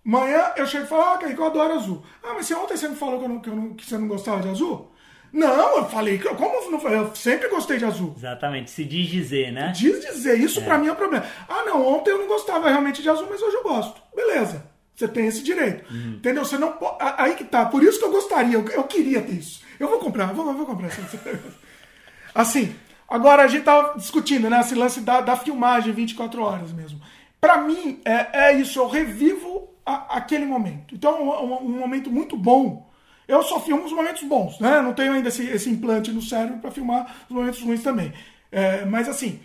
Amanhã eu chego e falo, ah, Kaique, eu adoro azul. Ah, mas você ontem você me falou que, eu não- que eu não- que você não gostava de azul? Não, eu falei que. Como não falei? Eu sempre gostei de azul. Exatamente, se diz dizer, né? Diz dizer, isso pra mim é o problema. Ah, não, ontem eu não gostava realmente de azul, mas hoje eu gosto. Beleza. Você tem esse direito. Entendeu? Você não pode. Aí que tá. Por isso que eu gostaria, eu, eu queria ter isso. Eu vou comprar, eu vou, eu vou comprar. Assim, agora a gente tava discutindo, né? Esse lance da, da filmagem 24 horas mesmo. Pra mim, é, é isso, eu revivo a- aquele momento. Então, um, um- um momento muito bom. Eu só filmo os momentos bons, né? Não tenho ainda esse, esse implante no cérebro pra filmar os momentos ruins também. É, mas assim,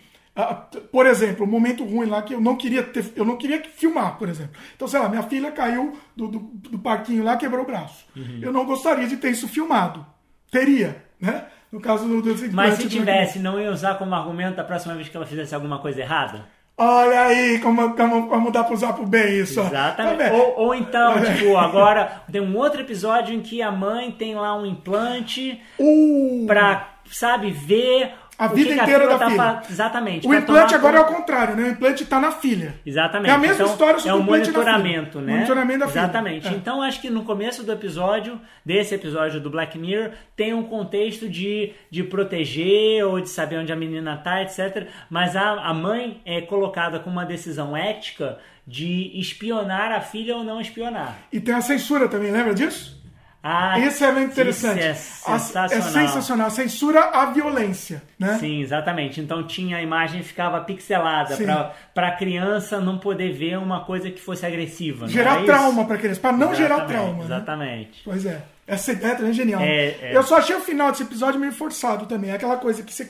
por exemplo, o momento ruim lá que eu não queria ter, eu não queria filmar, por exemplo. Então, sei lá, minha filha caiu do, do, do parquinho lá, quebrou o braço. Eu não gostaria de ter isso filmado. Teria, né? No caso do, do Mas se tivesse, não ia usar como argumento da próxima vez que ela fizesse alguma coisa errada? Olha aí como, como, como dá pra usar pro bem isso. Exatamente. Tá. Ou, ou então, tipo, agora tem um outro episódio em que a mãe tem lá um implante Uh, pra, sabe, ver A o vida que que inteira da tá filha. fa- Exatamente. o pra implante agora é o contrário, né? O implante tá na filha. Exatamente. É a mesma Então, história sobre é o monitoramento, filha. né? Monitoramento da filha. Exatamente. É. Então acho que no começo do episódio, desse episódio do Black Mirror, tem um contexto de, de proteger ou de saber onde a menina tá, etc. Mas a, a mãe é colocada com uma decisão ética de espionar a filha ou não espionar. E tem a censura também, lembra disso? Ah, Isso é muito interessante. É A- sensacional. É sensacional. Censura a violência, né? Sim, exatamente. Então tinha a imagem ficava pixelada para a criança não poder ver uma coisa que fosse agressiva. Gerar é trauma pra criança, pra não gerar Exatamente, trauma. né? Exatamente. Pois é. Essa ideia também é genial. É, é. Eu só achei o final desse episódio meio forçado também. É aquela coisa que você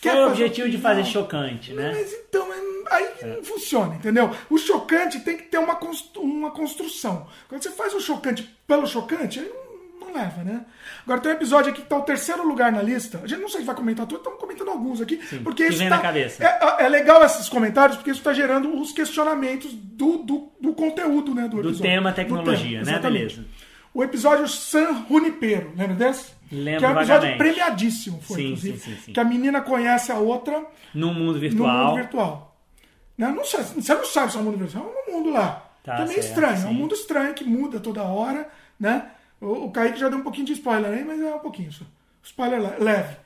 Foi o objetivo de fazer chocante, né? Mas então, é- aí que não funciona, entendeu? O chocante tem que ter uma, constru- uma construção. Quando você faz o chocante pelo chocante, aí não, não leva, né? Agora tem um episódio aqui que tá o terceiro lugar na lista. A gente não sei se vai comentar tudo, estamos comentando alguns aqui. porque que isso vem tá- na cabeça. É, é legal esses comentários, porque isso está gerando os questionamentos do, do, do conteúdo, né? Do, Do tema Do tecnologia, né? Beleza. O episódio San Junipero, lembra desse? Lembro que é um episódio vagamente. premiadíssimo, foi, Sim, inclusive. sim, sim, sim. Que a menina conhece a outra No mundo no virtual. mundo virtual. Né? Não sei, você não sabe se é um mundo virtual, é um mundo lá. Tá Também certo, estranho, é um sim. mundo estranho que muda toda hora, né? O, o Kaique já deu um pouquinho de spoiler aí, mas é um pouquinho só. Spoiler le- leve.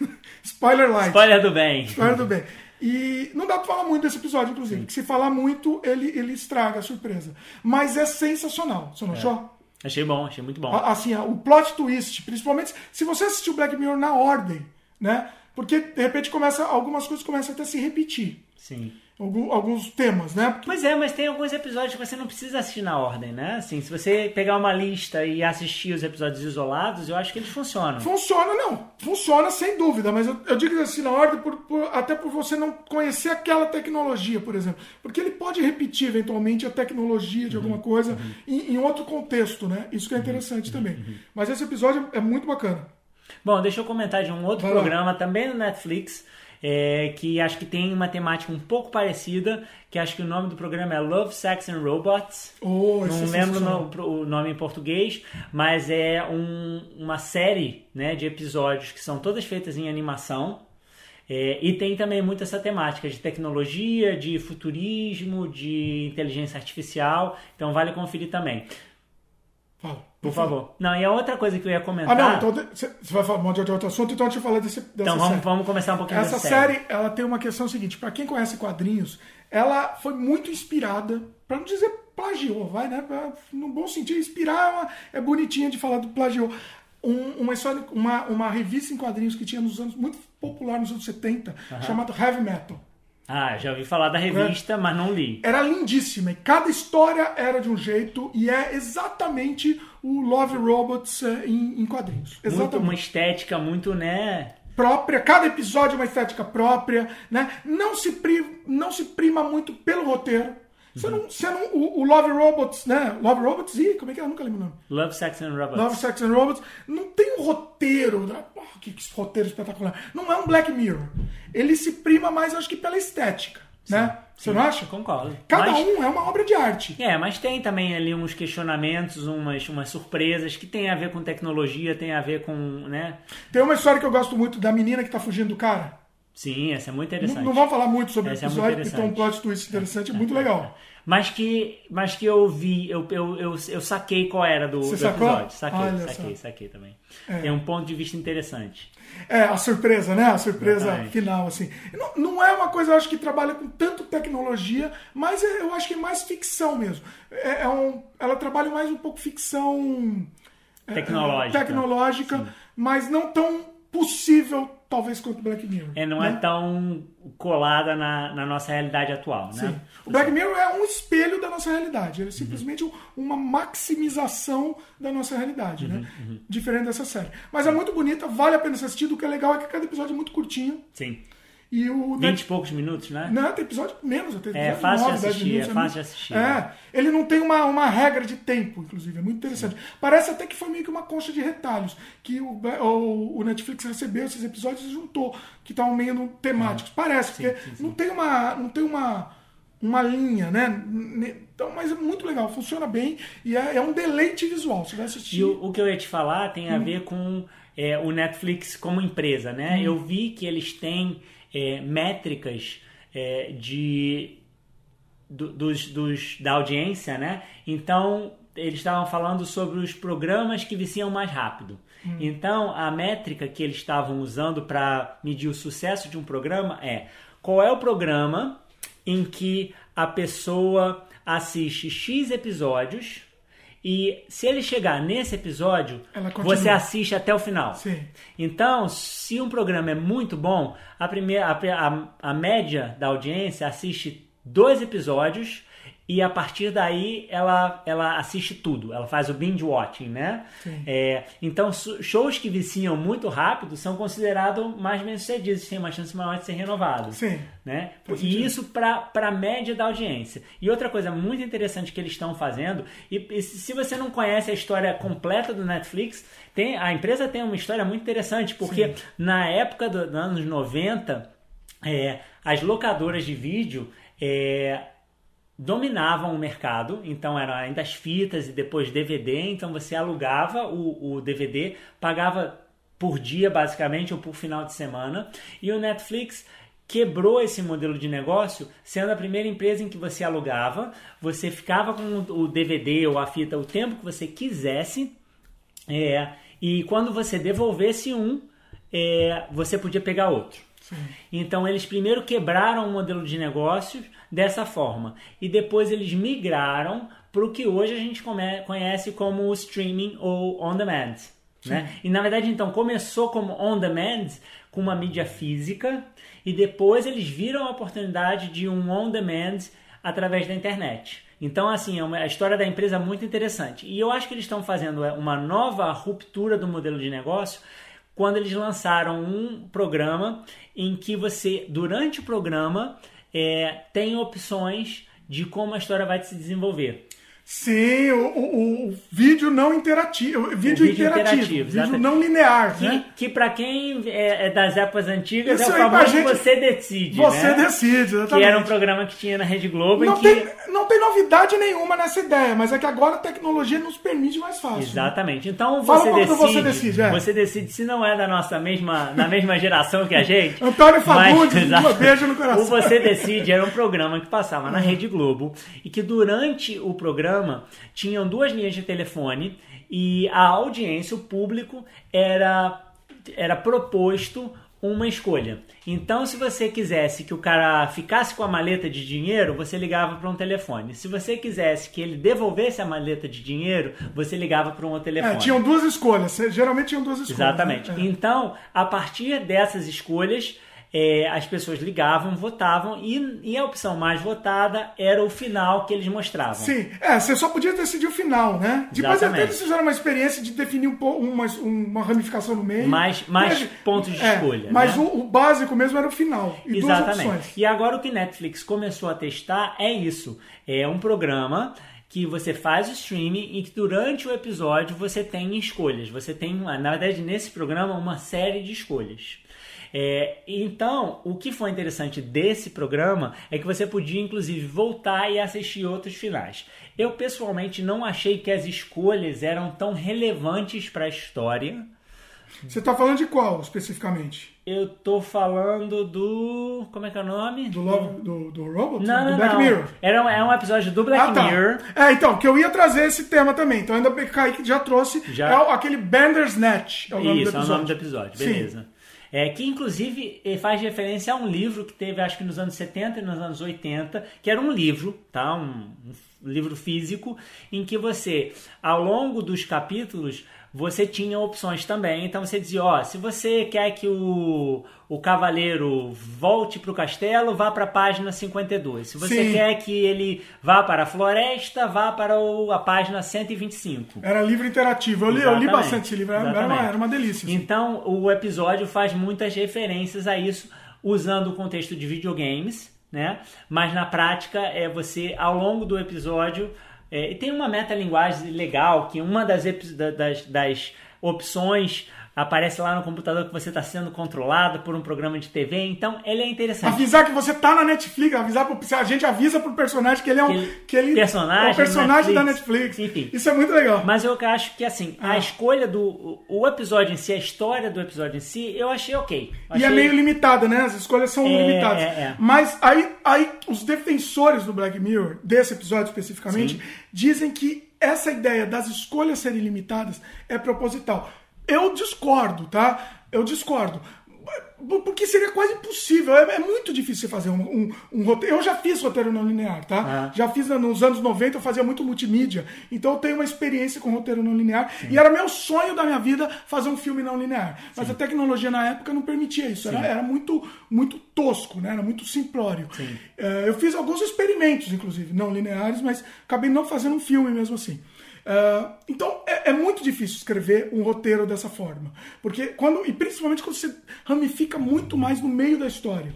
spoiler light. Spoiler do bem. Spoiler do bem. E não dá pra falar muito desse episódio, inclusive, porque se falar muito, ele, ele estraga a surpresa. Mas é sensacional, você não achou? Achei bom, achei muito bom. Assim, o plot twist, principalmente se você assistiu Black Mirror na ordem, né? Porque de repente começa algumas coisas começam até a se repetir. Sim. Alguns temas, né? Porque- Pois é, mas tem alguns episódios que você não precisa assistir na ordem, né? Assim, se você pegar uma lista e assistir os episódios isolados, eu acho que eles funcionam. Funciona, não. Funciona sem dúvida, mas eu, eu digo assim na ordem por- por- até por você não conhecer aquela tecnologia, por exemplo. Porque ele pode repetir eventualmente a tecnologia de alguma coisa em, em outro contexto, né? Isso que é interessante também. Mas esse episódio é muito bacana. Bom, deixa eu comentar de um outro Vai lá. programa também no Netflix, é, que acho que tem uma temática um pouco parecida, que acho que o nome do programa é Love, Sex and Robots. Oh, Não é lembro no- o nome em português, mas é um- uma série né, de episódios que são todas feitas em animação. É, e tem também muito essa temática de tecnologia, de futurismo, de inteligência artificial. Então vale conferir também. Fala. Por favor. Não, e a outra coisa que eu ia Ah, comentar. não, então você vai falar de outro assunto, então deixa eu falar desse, dessa então vamos, série. vamos começar um pouquinho Essa dessa série, ela tem uma questão seguinte, pra quem conhece quadrinhos, ela foi muito inspirada, pra não dizer plagiou, vai, né? No bom sentido, inspirar é bonitinha de falar do plagiou. Um- uma, história, uma, uma revista em quadrinhos que tinha nos anos, muito popular nos anos 70, chamado Heavy Metal. Ah, já ouvi falar da revista, mas não li. Era lindíssima, e cada história era de um jeito, e é exatamente o Love Robots eh, em, em quadrinhos. Muito, Exatamente. uma estética muito, né? própria, cada episódio é uma estética própria, né? Não se, pri, não se prima muito pelo roteiro. Você Uhum. não, você não, o, o Love Robots, né? Love Robots e como é que é? Eu nunca lembro o nome. Love, Sex and Robots. Love, Sex and Robots não tem um roteiro? Oh, que, que roteiro espetacular. Não é um Black Mirror. Ele se prima mais, acho que pela estética, né? Você não acha? Concordo. Cada Mas- um é uma obra de arte. É, mas tem também ali uns questionamentos, umas, umas surpresas que tem a ver com tecnologia, tem a ver com, né? Tem uma história que eu gosto muito da menina que tá fugindo do cara. Sim, essa é muito interessante. Não, não vamos falar muito sobre Essa o é muito episódio, então um plot twist interessante, muito legal. Mas que, mas que eu vi, eu, eu, eu, eu saquei qual era do, Você do sacou? episódio. Saquei, Olha saquei, só. saquei também. É. Tem um ponto de vista interessante. É, a surpresa, né? A surpresa Exatamente. final, assim. Não, não é uma coisa, eu acho, que trabalha com tanto tecnologia, mas é- eu acho que é mais ficção mesmo. É, é um, ela trabalha mais um pouco ficção... é, Tecnológica. Tecnológica, mas não tão possível, talvez, quanto Black Mirror. É, não né? é tão colada na, na nossa realidade atual, né? Sim. O Black Mirror é um espelho da nossa realidade. Ele é simplesmente um- uma maximização da nossa realidade, né? Diferente dessa série. Mas é muito bonita, vale a pena ser assistido. O que é legal é que cada episódio é muito curtinho. Sim. E o 20 e poucos minutos, né? Não, tem episódio menos, até É fácil de 10 assistir, minutos, é muito- fácil de assistir. É, ele não tem uma, uma regra de tempo, inclusive, é muito interessante. Parece até que foi meio que uma concha de retalhos, que o, o, o Netflix recebeu esses episódios e juntou, que estavam meio no- temáticos. Parece, porque sim, sim. não tem uma. Não tem uma uma linha, né? Então, mas é muito legal, funciona bem e é, é um deleite visual. Você vai assistir. E o, o que eu ia te falar tem a Hum. ver com é, o Netflix como empresa, né? Hum. Eu vi que eles têm é, métricas é, de do- dos, dos- da audiência, né? Então eles estavam falando sobre os programas que viciam mais rápido. Hum. Então a métrica que eles estavam usando para medir o sucesso de um programa é qual é o programa em que a pessoa assiste X episódios e se ele chegar nesse episódio, você assiste até o final. Sim. Então, se um programa é muito bom, a, primeira, a, a, a média da audiência assiste dois episódios e a partir daí ela, ela assiste tudo. Ela faz o binge watching, né? Sim. É, então, shows que viciam muito rápido são considerados mais bem-sucedidos, têm uma chance maior de ser renovados. Sim. Né? Faz E sentido. isso para a média da audiência. E outra coisa muito interessante que eles estão fazendo, e, e se você não conhece a história completa do Netflix, tem, a empresa tem uma história muito interessante, porque na época do- dos anos 90, é, as locadoras de vídeo é, dominavam o mercado, então eram ainda as fitas e depois DVD, então você alugava o, o DVD, pagava por dia basicamente ou por final de semana, e o Netflix quebrou esse modelo de negócio, sendo a primeira empresa em que você alugava, você ficava com o DVD ou a fita o tempo que você quisesse, é, e quando você devolvesse um, é, você podia pegar outro. Então eles primeiro quebraram o modelo de negócios dessa forma e depois eles migraram para o que hoje a gente come- conhece como o streaming ou on demand. Né? E na verdade então começou como on demand com uma mídia física e depois eles viram a oportunidade de um on demand através da internet. Então, assim, é uma a história da empresa é muito interessante. E eu acho que eles estão fazendo é, uma nova ruptura do modelo de negócio quando eles lançaram um programa em que você, durante o programa, é, tem opções de como a história vai se desenvolver. Sim, o, o- o vídeo não interativo. Vídeo, vídeo interativo. interativo, vídeo não linear, Que, né? que para quem é, é das épocas antigas Isso é o famoso gente- Você Decide. Você né? decide, Que exatamente. era um programa que tinha na Rede Globo não, que. tem, não tem novidade nenhuma nessa ideia, mas é que agora a tecnologia nos permite mais fácil. Exatamente. Então Fala você um decide. Você Decide, é. Você decide se não é da nossa mesma, da mesma geração que a gente. Antônio Fagundes, um beijo no coração. O Você Decide era um programa que passava na Rede Globo e que durante o programa tinham duas linhas de telefone e a audiência, o público, era, era proposto uma escolha. Então, se você quisesse que o cara ficasse com a maleta de dinheiro, você ligava para um telefone. Se você quisesse que ele devolvesse a maleta de dinheiro, você ligava para um outro telefone. É, tinham duas escolhas. Geralmente tinham duas escolhas. Exatamente. né? É. Então, a partir dessas escolhas, é, as pessoas ligavam, votavam e, e a opção mais votada era o final que eles mostravam. Sim, é, você só podia decidir o final, né? Depois até Exatamente. eles fizeram uma experiência de definir um uma, uma ramificação no meio. Mais- mais Mas- pontos de é, escolha, Mas né? o, o básico mesmo era o final. E Exatamente. E agora o que Netflix começou a testar é isso. É um programa que você faz o streaming e que durante o episódio você tem escolhas. Você tem, na verdade, nesse programa, uma série de escolhas. É, então, o que foi interessante desse programa é que você podia, inclusive, voltar e assistir outros finais. Eu, pessoalmente, não achei que as escolhas eram tão relevantes para a história Você tá falando de qual, especificamente? Eu tô falando do. Como é que é o nome? Do Love, do, do Robot? Não, do não, Black não. Mirror? Era um, é um episódio do Black ah, tá. Mirror. É, então, que eu ia trazer esse tema também. Então, ainda bem que já trouxe. Já. É o- aquele Bandersnatch. É o nome Isso, do é o episódio. nome do episódio, Sim. É, que inclusive eh, faz referência a um livro que teve, acho que nos anos 70 e nos anos 80, que era um livro, tá? Um, um livro físico, em que você, ao longo dos capítulos, você tinha opções também. Então você dizia, ó, se você quer que o, o cavaleiro volte para o castelo, vá para a página 52. Se você Sim. quer que ele vá para a floresta, vá para o- a página 125. Era livro interativo. Eu li, eu li bastante esse livro. Era, uma, era uma delícia. assim. Então, o episódio faz muitas referências a isso, usando o contexto de videogames, né? Mas na prática, é você, ao longo do episódio, é, e tem uma metalinguagem legal, que uma das, das, das opções aparece lá no computador que você está sendo controlado por um programa de TV, então ele é interessante. Avisar que você tá na Netflix, avisar pro, a gente avisa pro personagem que ele é um Que ele- personagem é um personagem do da Netflix. Netflix. Enfim. Isso é muito legal. Mas eu acho que assim, a Ah. escolha do o- episódio em si, a história do episódio em si, eu achei ok. E Achei- é meio limitada, né? As escolhas são É, limitadas. é, é. Mas aí, aí os defensores do Black Mirror, desse episódio especificamente, Sim. dizem que essa ideia das escolhas serem limitadas é proposital. Eu discordo, tá? Eu discordo. Porque seria quase impossível. É, é muito difícil você fazer um, um- um roteiro. Eu já fiz roteiro não linear, tá? Ah. Já fiz nos anos 90, eu fazia muito multimídia. Então eu tenho uma experiência com roteiro não linear. E era meu sonho da minha vida fazer um filme não linear. Mas a tecnologia na época não permitia isso. Era, era muito, muito tosco, né? Era muito simplório. Eh, eu fiz alguns experimentos, inclusive, não lineares, mas acabei não fazendo um filme mesmo assim. Eh, então é, é muito difícil escrever um roteiro dessa forma. Porque quando. E principalmente quando você ramifica muito mais no meio da história.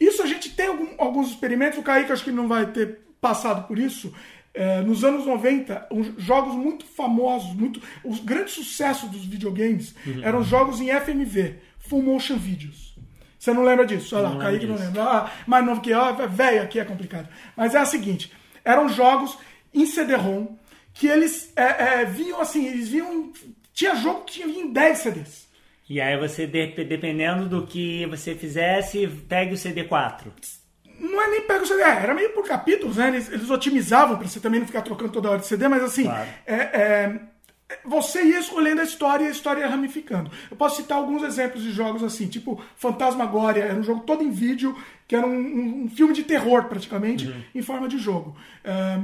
Isso a gente tem algum- alguns experimentos, o Kaique acho que não vai ter passado por isso. É, nos anos 90, uns jogos muito famosos, muito, os grandes sucessos dos videogames eram jogos em FMV, Full Motion Videos. Você não lembra disso? Olha lá, Não o Kaique não lembra. Ah, mais novo que eu, ah, velho aqui é complicado. Mas é a seguinte: eram jogos em CD-ROM que eles é, é, vinham assim, eles vinham. Tinha jogo que tinha em 10 CDs. E aí você, de- dependendo do que você fizesse, pegue o CD4. Não é nem pega o CD, é, era meio por capítulos, né? Eles, eles otimizavam pra você também não ficar trocando toda hora de CD, mas assim, Claro. é, é, você ia escolhendo a história e a história ia ramificando. Eu posso citar alguns exemplos de jogos assim, tipo Fantasmagoria, era um jogo todo em vídeo, que era um, um- um filme de terror praticamente, em forma de jogo. É,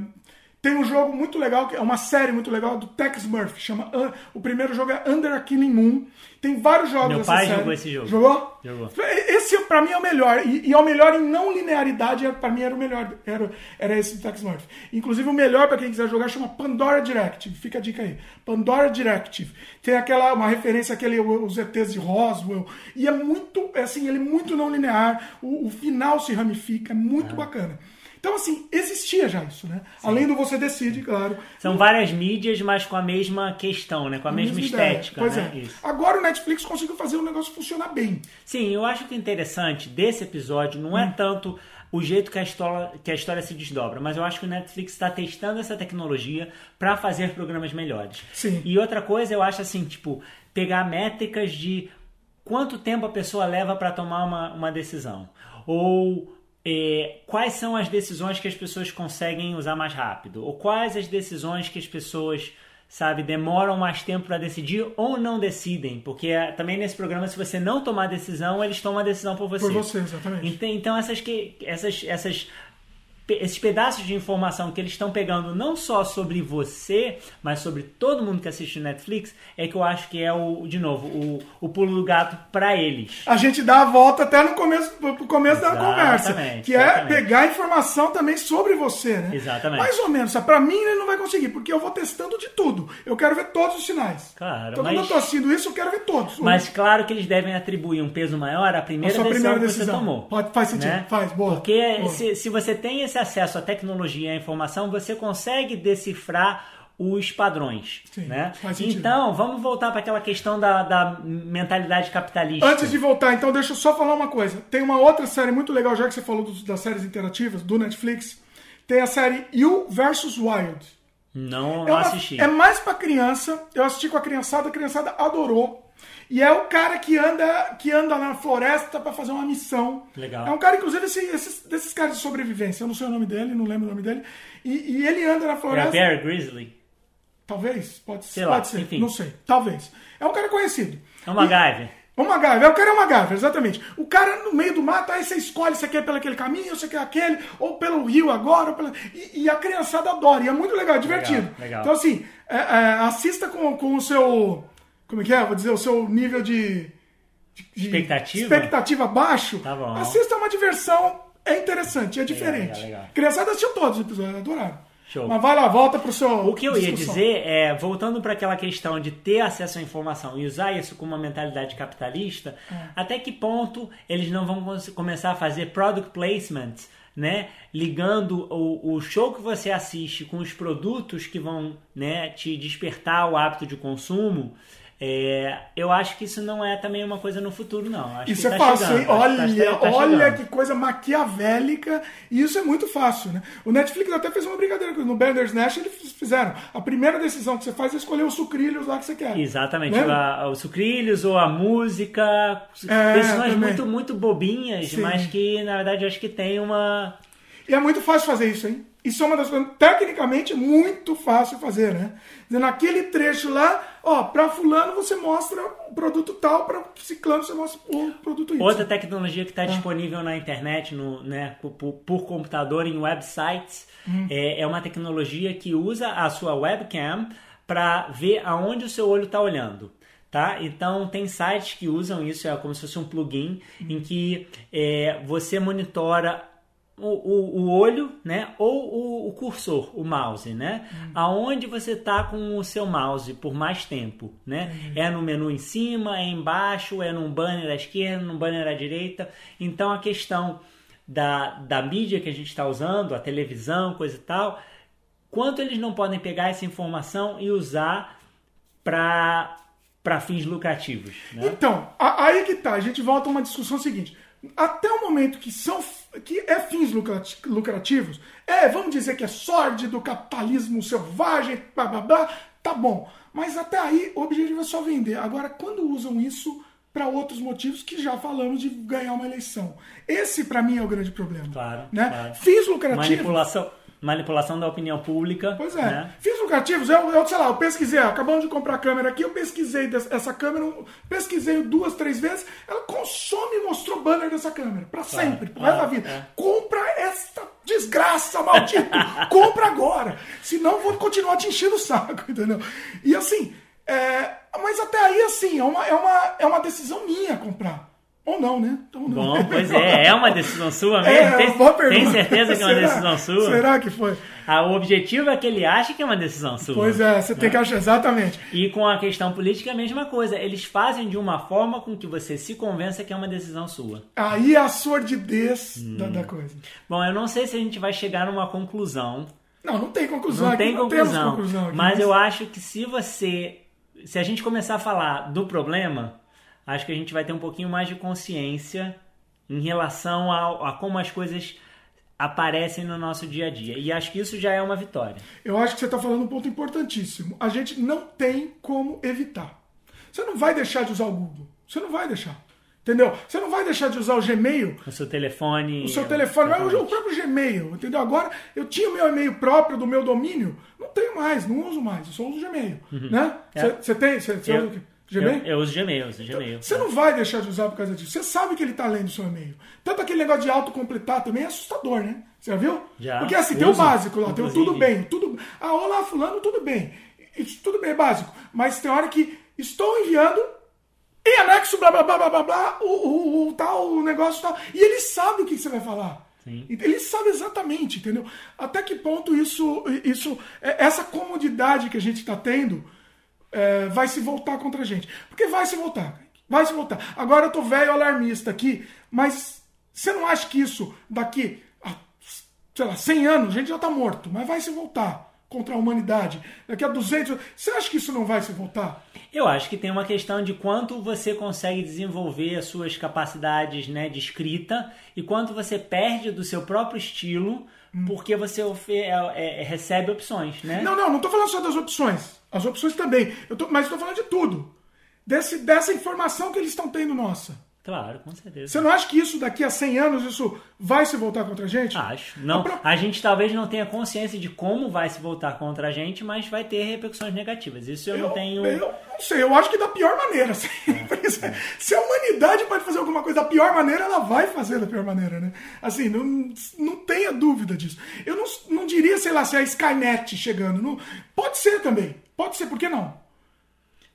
tem um jogo muito legal, que é uma série muito legal do Tex Murphy, chama o primeiro jogo é Under a Killing Moon. Tem vários jogos Meu pai série. jogou esse jogo. Jogou? Jogou. Esse pra mim é o melhor. E, e é o melhor em não linearidade, era- pra mim era o melhor. Era, era esse do Tex Murphy. Inclusive o melhor pra quem quiser jogar chama Pandora Directive. Fica a dica aí. Pandora Directive. Tem aquela uma referência àquele os ETs de Roswell. E é muito, é assim, ele é muito não linear. O, o final se ramifica, é muito bacana. Então, assim, existia já isso, né? Além do você decide, claro. São várias mídias, mas com a mesma questão, né? Com a mesma ideia. estética, Pois né? é. Isso. Agora o Netflix conseguiu fazer o negócio funcionar bem. Sim, eu acho que o interessante desse episódio não Hum. é tanto o jeito que a história, que a história se desdobra, mas eu acho que o Netflix está testando essa tecnologia para fazer programas melhores. Sim. E outra coisa, eu acho assim, tipo, pegar métricas de quanto tempo a pessoa leva para tomar uma, uma decisão. Ou é, quais são as decisões que as pessoas conseguem usar mais rápido? Ou quais as decisões que as pessoas, sabe, demoram mais tempo para decidir ou não decidem? Porque é, também nesse programa, se você não tomar decisão, eles tomam a decisão por você. Por você, exatamente. Então, essas, que, essas, essas, esses pedaços de informação que eles estão pegando não só sobre você, mas sobre todo mundo que assiste Netflix, é que eu acho que é o, de novo, o, o pulo do gato para eles. a gente dá a volta até no começo, pro começo da conversa. Que é exatamente. pegar informação também sobre você, né? Exatamente. Mais ou menos. Pra mim ele não vai conseguir, porque eu vou testando de tudo. Eu quero ver todos os sinais. Claro, Então mas- quando eu tô assistindo isso, eu quero ver todos. Mas claro que eles devem atribuir um peso maior à a primeira, decisão, primeira que você decisão. tomou. Pode, faz sentido. né? Faz, boa. Porque Boa. se, se você tem esse acesso à tecnologia e à informação, você consegue decifrar os padrões. Sim, né? Então, vamos voltar para aquela questão da, da mentalidade capitalista. Antes de voltar, então, deixa eu só falar uma coisa. Tem uma outra série muito legal, já que você falou dos- das séries interativas do Netflix. Tem a série You vs. Wild. Não, É, uma- assisti. é mais pra criança. Eu assisti com a criançada, a criançada adorou. E é o cara que anda, que anda na floresta para fazer uma missão. Legal. É um cara, inclusive, esse, esses, desses caras de sobrevivência. Eu não sei o nome dele, não lembro o nome dele. E, e ele anda na É floresta. a Bear Grizzly. Talvez, pode, Sei pode lá, ser, enfim. não sei, talvez. É um cara conhecido. É uma E- MacGyver. O MacGyver, o cara é o MacGyver, exatamente. O cara no meio do mato, aí você escolhe se quer pelo aquele caminho, se quer aquele, ou pelo rio agora, pela... e, e a criançada adora, e é muito legal, é divertido. legal. Então, assim, é, é, assista com, com o seu. Como é que é? Vou dizer, o seu nível de. de- Expectativa? Expectativa baixo. Tá bom. Assista uma diversão, é interessante, é diferente. legal, legal. Criançada assistiu todos os episódios, adoraram. Show. Mas vai lá, volta pro seu. O que eu ia discussão. dizer é, voltando para aquela questão de ter acesso à informação e usar isso com uma mentalidade capitalista, É. até que ponto eles não vão começar a fazer product placement, né? Ligando o, o show que você assiste com os produtos que vão né, te despertar o hábito de consumo. É, eu acho que isso não é também uma coisa no futuro, não. Acho Isso é tá fácil, chegando, hein? Olha, tá- tá olha que coisa maquiavélica. E isso é muito fácil, né? O Netflix até fez uma brincadeira. No Bandersnatch eles fizeram. A primeira decisão que você faz é escolher os sucrilhos lá que você quer. Exatamente, a- os sucrilhos ou a música, É, decisões também. muito, muito bobinhas, Sim. mas que na verdade acho que tem uma. E é muito fácil fazer isso, hein? Isso é uma das coisas, tecnicamente, muito fácil fazer, né? Naquele trecho lá, ó, pra fulano você mostra o produto tal, pra ciclano você mostra o produto Y. Outra tecnologia que está disponível na internet, no, né, por, por- por computador, em websites, Hum. é, é uma tecnologia que usa a sua webcam para ver aonde o seu olho está olhando. Tá? Então tem sites que usam isso, é como se fosse um plugin Hum. em que é, você monitora o, o, o olho, né? Ou o, o cursor, o mouse, né? Aonde você está com o seu mouse por mais tempo, né? É no menu em cima, é embaixo, é num banner à esquerda, num banner à direita. Então a questão da, da mídia que a gente está usando, a televisão, coisa e tal, quanto eles não podem pegar essa informação e usar para para fins lucrativos, né? Então, aí que tá, a gente volta a uma discussão seguinte. Até o momento que são que é fins lucrati- lucrativos, é, vamos dizer que é sórdido, capitalismo selvagem, blá blá blá, tá bom. Mas até aí o objetivo é só vender. Agora, quando usam isso para outros motivos que já falamos de ganhar uma eleição. Esse para mim é o grande problema. Claro, né? claro. Fins lucrativos. Manipulação, manipulação da opinião pública. Pois é. né? Fins lucrativos, eu, eu, sei lá, eu pesquisei, acabamos de comprar a câmera aqui, eu pesquisei essa câmera, pesquisei duas, três vezes, ela consome e mostrou banner dessa câmera, pra sempre, pro resto da claro, vida. é. Compra esta desgraça, maldito! Compra agora! Senão vou continuar te enchendo o saco, entendeu? E assim, é, mas até aí, assim, é uma, é, uma, é uma decisão minha comprar. Ou não, né? Então, não. Bom, pois é, é uma decisão sua mesmo? É, tem, uma boa pergunta. tem certeza que é uma Será? decisão sua? Será que foi? Ah, o objetivo é que ele ache que é uma decisão sua. Pois é, você tem que achar exatamente. E com a questão política é a mesma coisa. Eles fazem de uma forma com que você se convença que é uma decisão sua. Aí é a sordidez Hum. da, da coisa. Bom, eu não sei se a gente vai chegar numa conclusão. Não, não tem conclusão Não aqui. tem não temos conclusão. conclusão aqui, mas eu acho que se você. Se a gente começar a falar do problema, acho que a gente vai ter um pouquinho mais de consciência em relação a, a como as coisas aparecem no nosso dia a dia. E acho que isso já é uma vitória. Eu acho que você está falando um ponto importantíssimo. A gente não tem como evitar. Você não vai deixar de usar o Google. Você não vai deixar. Entendeu? Você não vai deixar de usar o Gmail, O seu telefone. o seu telefone, mas o próprio Gmail, entendeu? Agora, eu tinha o meu e-mail próprio do meu domínio, não tenho mais, não uso mais, eu só uso o Gmail. Né? É. Você você tem? Você, Eu- usa o quê? Gmail? Eu, eu uso Gmail, eu uso Gmail. Você não vai deixar de usar por causa disso. Você sabe que ele está lendo o seu e-mail. Tanto aquele negócio de autocompletar também é assustador, né? Você já viu? Já. Porque assim, tem o Uso, básico lá, tem o tudo bem, tudo. Ah, olá, fulano, tudo bem. Isso tudo bem, é básico. Mas tem hora que estou enviando em anexo, blá blá blá blá blá, blá o, o, o tal, o negócio tal. E ele sabe o que você vai falar. Sim. Ele sabe exatamente, entendeu? Até que ponto isso, isso é- essa comodidade que a gente está tendo é, vai se voltar contra a gente. Porque vai se voltar. Vai se voltar. Agora eu tô velho alarmista aqui, mas você não acha que isso daqui a, sei lá, 100 anos, a gente já tá morto, mas vai se voltar contra a humanidade. Daqui a 200, você acha que isso não vai se voltar? Eu acho que tem uma questão de quanto você consegue desenvolver as suas capacidades né, de escrita e quanto você perde do seu próprio estilo porque você é- é- recebe opções, né? Não, não, não tô falando só das opções. As opções também. Eu tô, mas tô falando de tudo. desse, dessa informação que eles estão tendo nossa. Claro, com certeza. Você não acha que isso daqui a 100 anos isso vai se voltar contra a gente? Acho. Não, a gente talvez não tenha consciência de como vai se voltar contra a gente, mas vai ter repercussões negativas. Isso eu, eu não tenho. Eu não sei, eu acho que da pior maneira. Assim. É, é. Se a humanidade pode fazer alguma coisa da pior maneira, ela vai fazer da pior maneira, né? Assim, não, não tenha dúvida disso. Eu não, não diria, sei lá, se é a Skynet chegando. Não, pode ser também. Pode ser, por que não?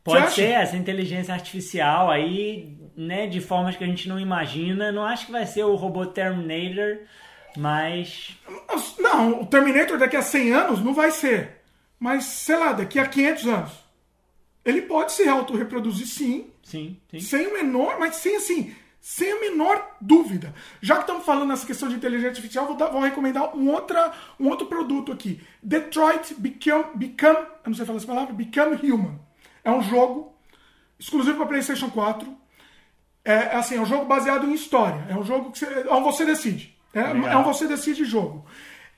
Pode ser essa inteligência artificial aí, né, de formas que a gente não imagina. Não acho que vai ser o robô Terminator, mas. Não, o Terminator daqui a 100 anos não vai ser. Mas, sei lá, daqui a 500 anos. Ele pode se autorreproduzir sim. Sim, sim. Sem o menor, mas sem assim, sem a menor dúvida. Já que estamos falando nessa questão de inteligência artificial, vou, dar, vou recomendar um, outra, um outro produto aqui. Detroit Become, Become, eu não sei falar essa palavra, Become Human. É um jogo exclusivo para PlayStation 4. É, é, assim, é um jogo baseado em história. É um jogo que você, é um você decide. É, é um você decide jogo.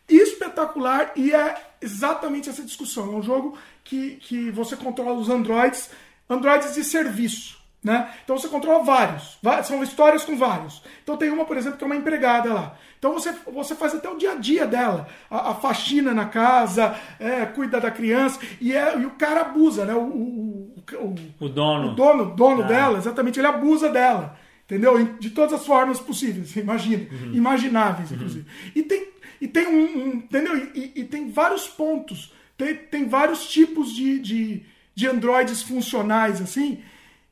Espetacular e é exatamente essa discussão. É um jogo que, que você controla os androids, androids de serviço. Né? Então você controla vários, são histórias com vários. Então tem uma, por exemplo, que é uma empregada lá. Então você, você faz até o dia a dia dela, a, a faxina na casa, é, cuida da criança, e, é, e o cara abusa, né? O, o, o, o dono. O dono, dono ah. dela, exatamente, ele abusa dela. Entendeu? De todas as formas possíveis, imagina. Uhum. Imagináveis, uhum. inclusive. Uhum. E tem, e tem um. um entendeu? E, e, tem vários pontos. Tem, tem vários tipos de, de, de androides funcionais, assim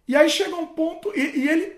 e aí chega um ponto, e, e ele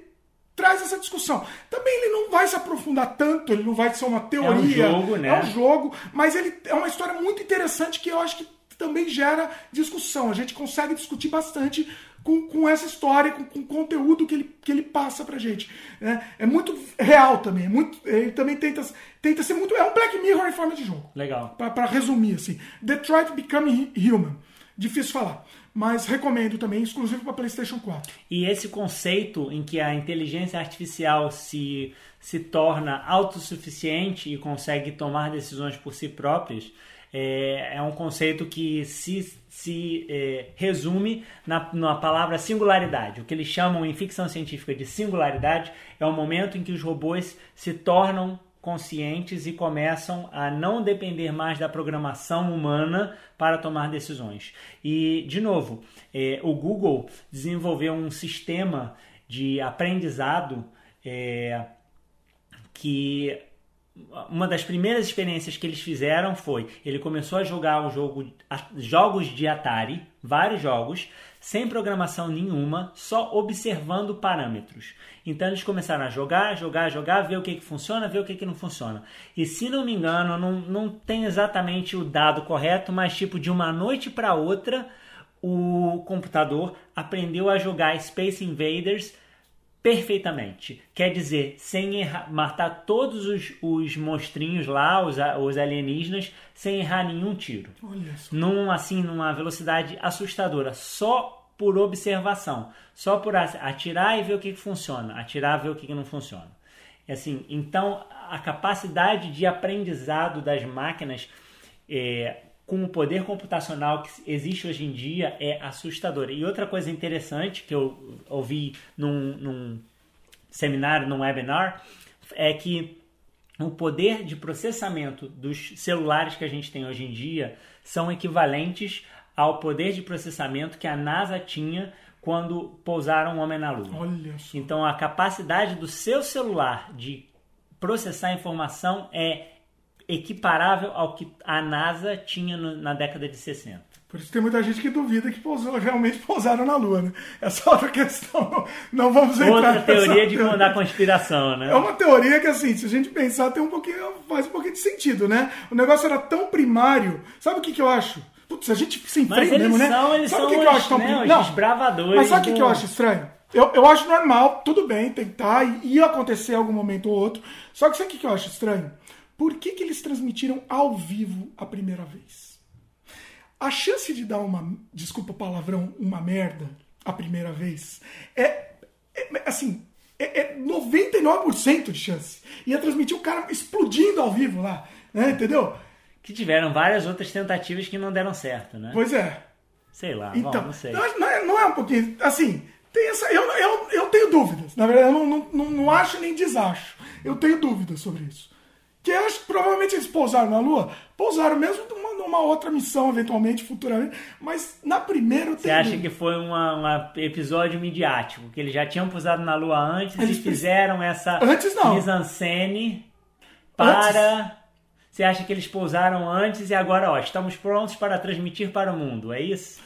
traz essa discussão. Também ele não vai se aprofundar tanto, ele não vai ser uma teoria. É um jogo, né? É um jogo, mas ele é uma história muito interessante que eu acho que também gera discussão. A gente consegue discutir bastante com, com essa história, com, com o conteúdo que ele, que ele passa pra gente. Né? É muito real também. É muito, ele também tenta, tenta ser muito. É um Black Mirror em forma de jogo. Legal. Para resumir, assim. Detroit Becoming Human. Difícil falar mas recomendo também, exclusivo para PlayStation 4. E esse conceito em que a inteligência artificial se, se torna autossuficiente e consegue tomar decisões por si próprias é, é um conceito que se, se é, resume na, na palavra singularidade. O que eles chamam em ficção científica de singularidade é o momento em que os robôs se tornam conscientes e começam a não depender mais da programação humana para tomar decisões. E, de novo, é, o Google desenvolveu um sistema de aprendizado é, que uma das primeiras experiências que eles fizeram foi ele começou a jogar o jogo jogos de Atari, vários jogos, sem programação nenhuma, só observando parâmetros. Então eles começaram a jogar, jogar, jogar, ver o que, que funciona, ver o que, que não funciona. E se não me engano, não, não tem exatamente o dado correto, mas tipo de uma noite para outra, o computador aprendeu a jogar Space Invaders perfeitamente. Quer dizer, sem errar, matar todos os, os monstrinhos lá, os, os alienígenas, sem errar nenhum tiro. Olha Num, assim, numa velocidade assustadora. Só por observação, só por atirar e ver o que, que funciona, atirar e ver o que, que não funciona. Assim, então, a capacidade de aprendizado das máquinas é, com o poder computacional que existe hoje em dia é assustadora. E outra coisa interessante que eu ouvi num, num seminário, num webinar, é que o poder de processamento dos celulares que a gente tem hoje em dia são equivalentes ao poder de processamento que a NASA tinha quando pousaram o homem na Lua. Então a capacidade do seu celular de processar informação é equiparável ao que a NASA tinha no, na década de 60. Por isso tem muita gente que duvida que pousou, realmente pousaram na Lua, né? Essa é outra questão. Não vamos entrar Outra teoria de teoria. da conspiração, né? É uma teoria que, assim, se a gente pensar, tem um pouquinho, faz um pouquinho de sentido, né? O negócio era tão primário. Sabe o que, que eu acho? Putz, a gente se enfrenta mesmo, né? São, eles sabe o que, que eu acho tão né, Não, desbravadores. Mas sabe o que, que eu acho estranho? Eu, eu acho normal, tudo bem, tentar, e ia acontecer em algum momento ou outro. Só que sabe o que, que eu acho estranho? Por que, que eles transmitiram ao vivo a primeira vez? A chance de dar uma, desculpa o palavrão, uma merda a primeira vez é, é assim, é, é 99% de chance. Ia transmitir o cara explodindo ao vivo lá, né? Entendeu? Que tiveram várias outras tentativas que não deram certo, né? Pois é. Sei lá, então, bom, não sei. Não, é, não é um pouquinho. Assim, Tem essa, eu, eu, eu tenho dúvidas. Na verdade, eu não, não, não, não acho nem desacho. Eu tenho dúvidas sobre isso. Que eu acho que provavelmente eles pousaram na Lua, pousaram mesmo numa, numa outra missão, eventualmente, futuramente. Mas na primeira eu. Você acha que foi um episódio midiático? Que eles já tinham pousado na Lua antes Eles e fizeram essa Antes não. mise-en-scène para. Você acha que eles pousaram antes e agora, ó, estamos prontos para transmitir para o mundo, é isso?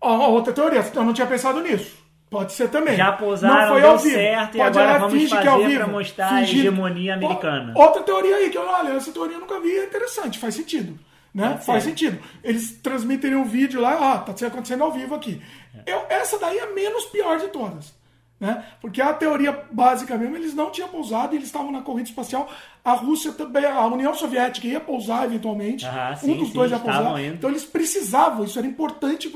Ó, ó, outra teoria, eu não tinha pensado nisso. Pode ser também. Já pousaram, não foi ao vivo. certo, e Pode agora olhar, vamos finge que é fazer ao vivo. mostrar a hegemonia americana. Outra teoria aí, que eu, olha, essa teoria eu nunca vi, é interessante, faz sentido. Né? Pode Faz sentido. Eles transmitem um vídeo lá, ó, tá acontecendo ao vivo aqui. Eu, essa daí é a menos pior de todas. Né? Porque a teoria básica mesmo, eles não tinham pousado, eles estavam na corrida espacial. A Rússia também, a União Soviética ia pousar eventualmente. Um sim, dos sim, dois ia pousar. indo. Então eles precisavam, isso era importante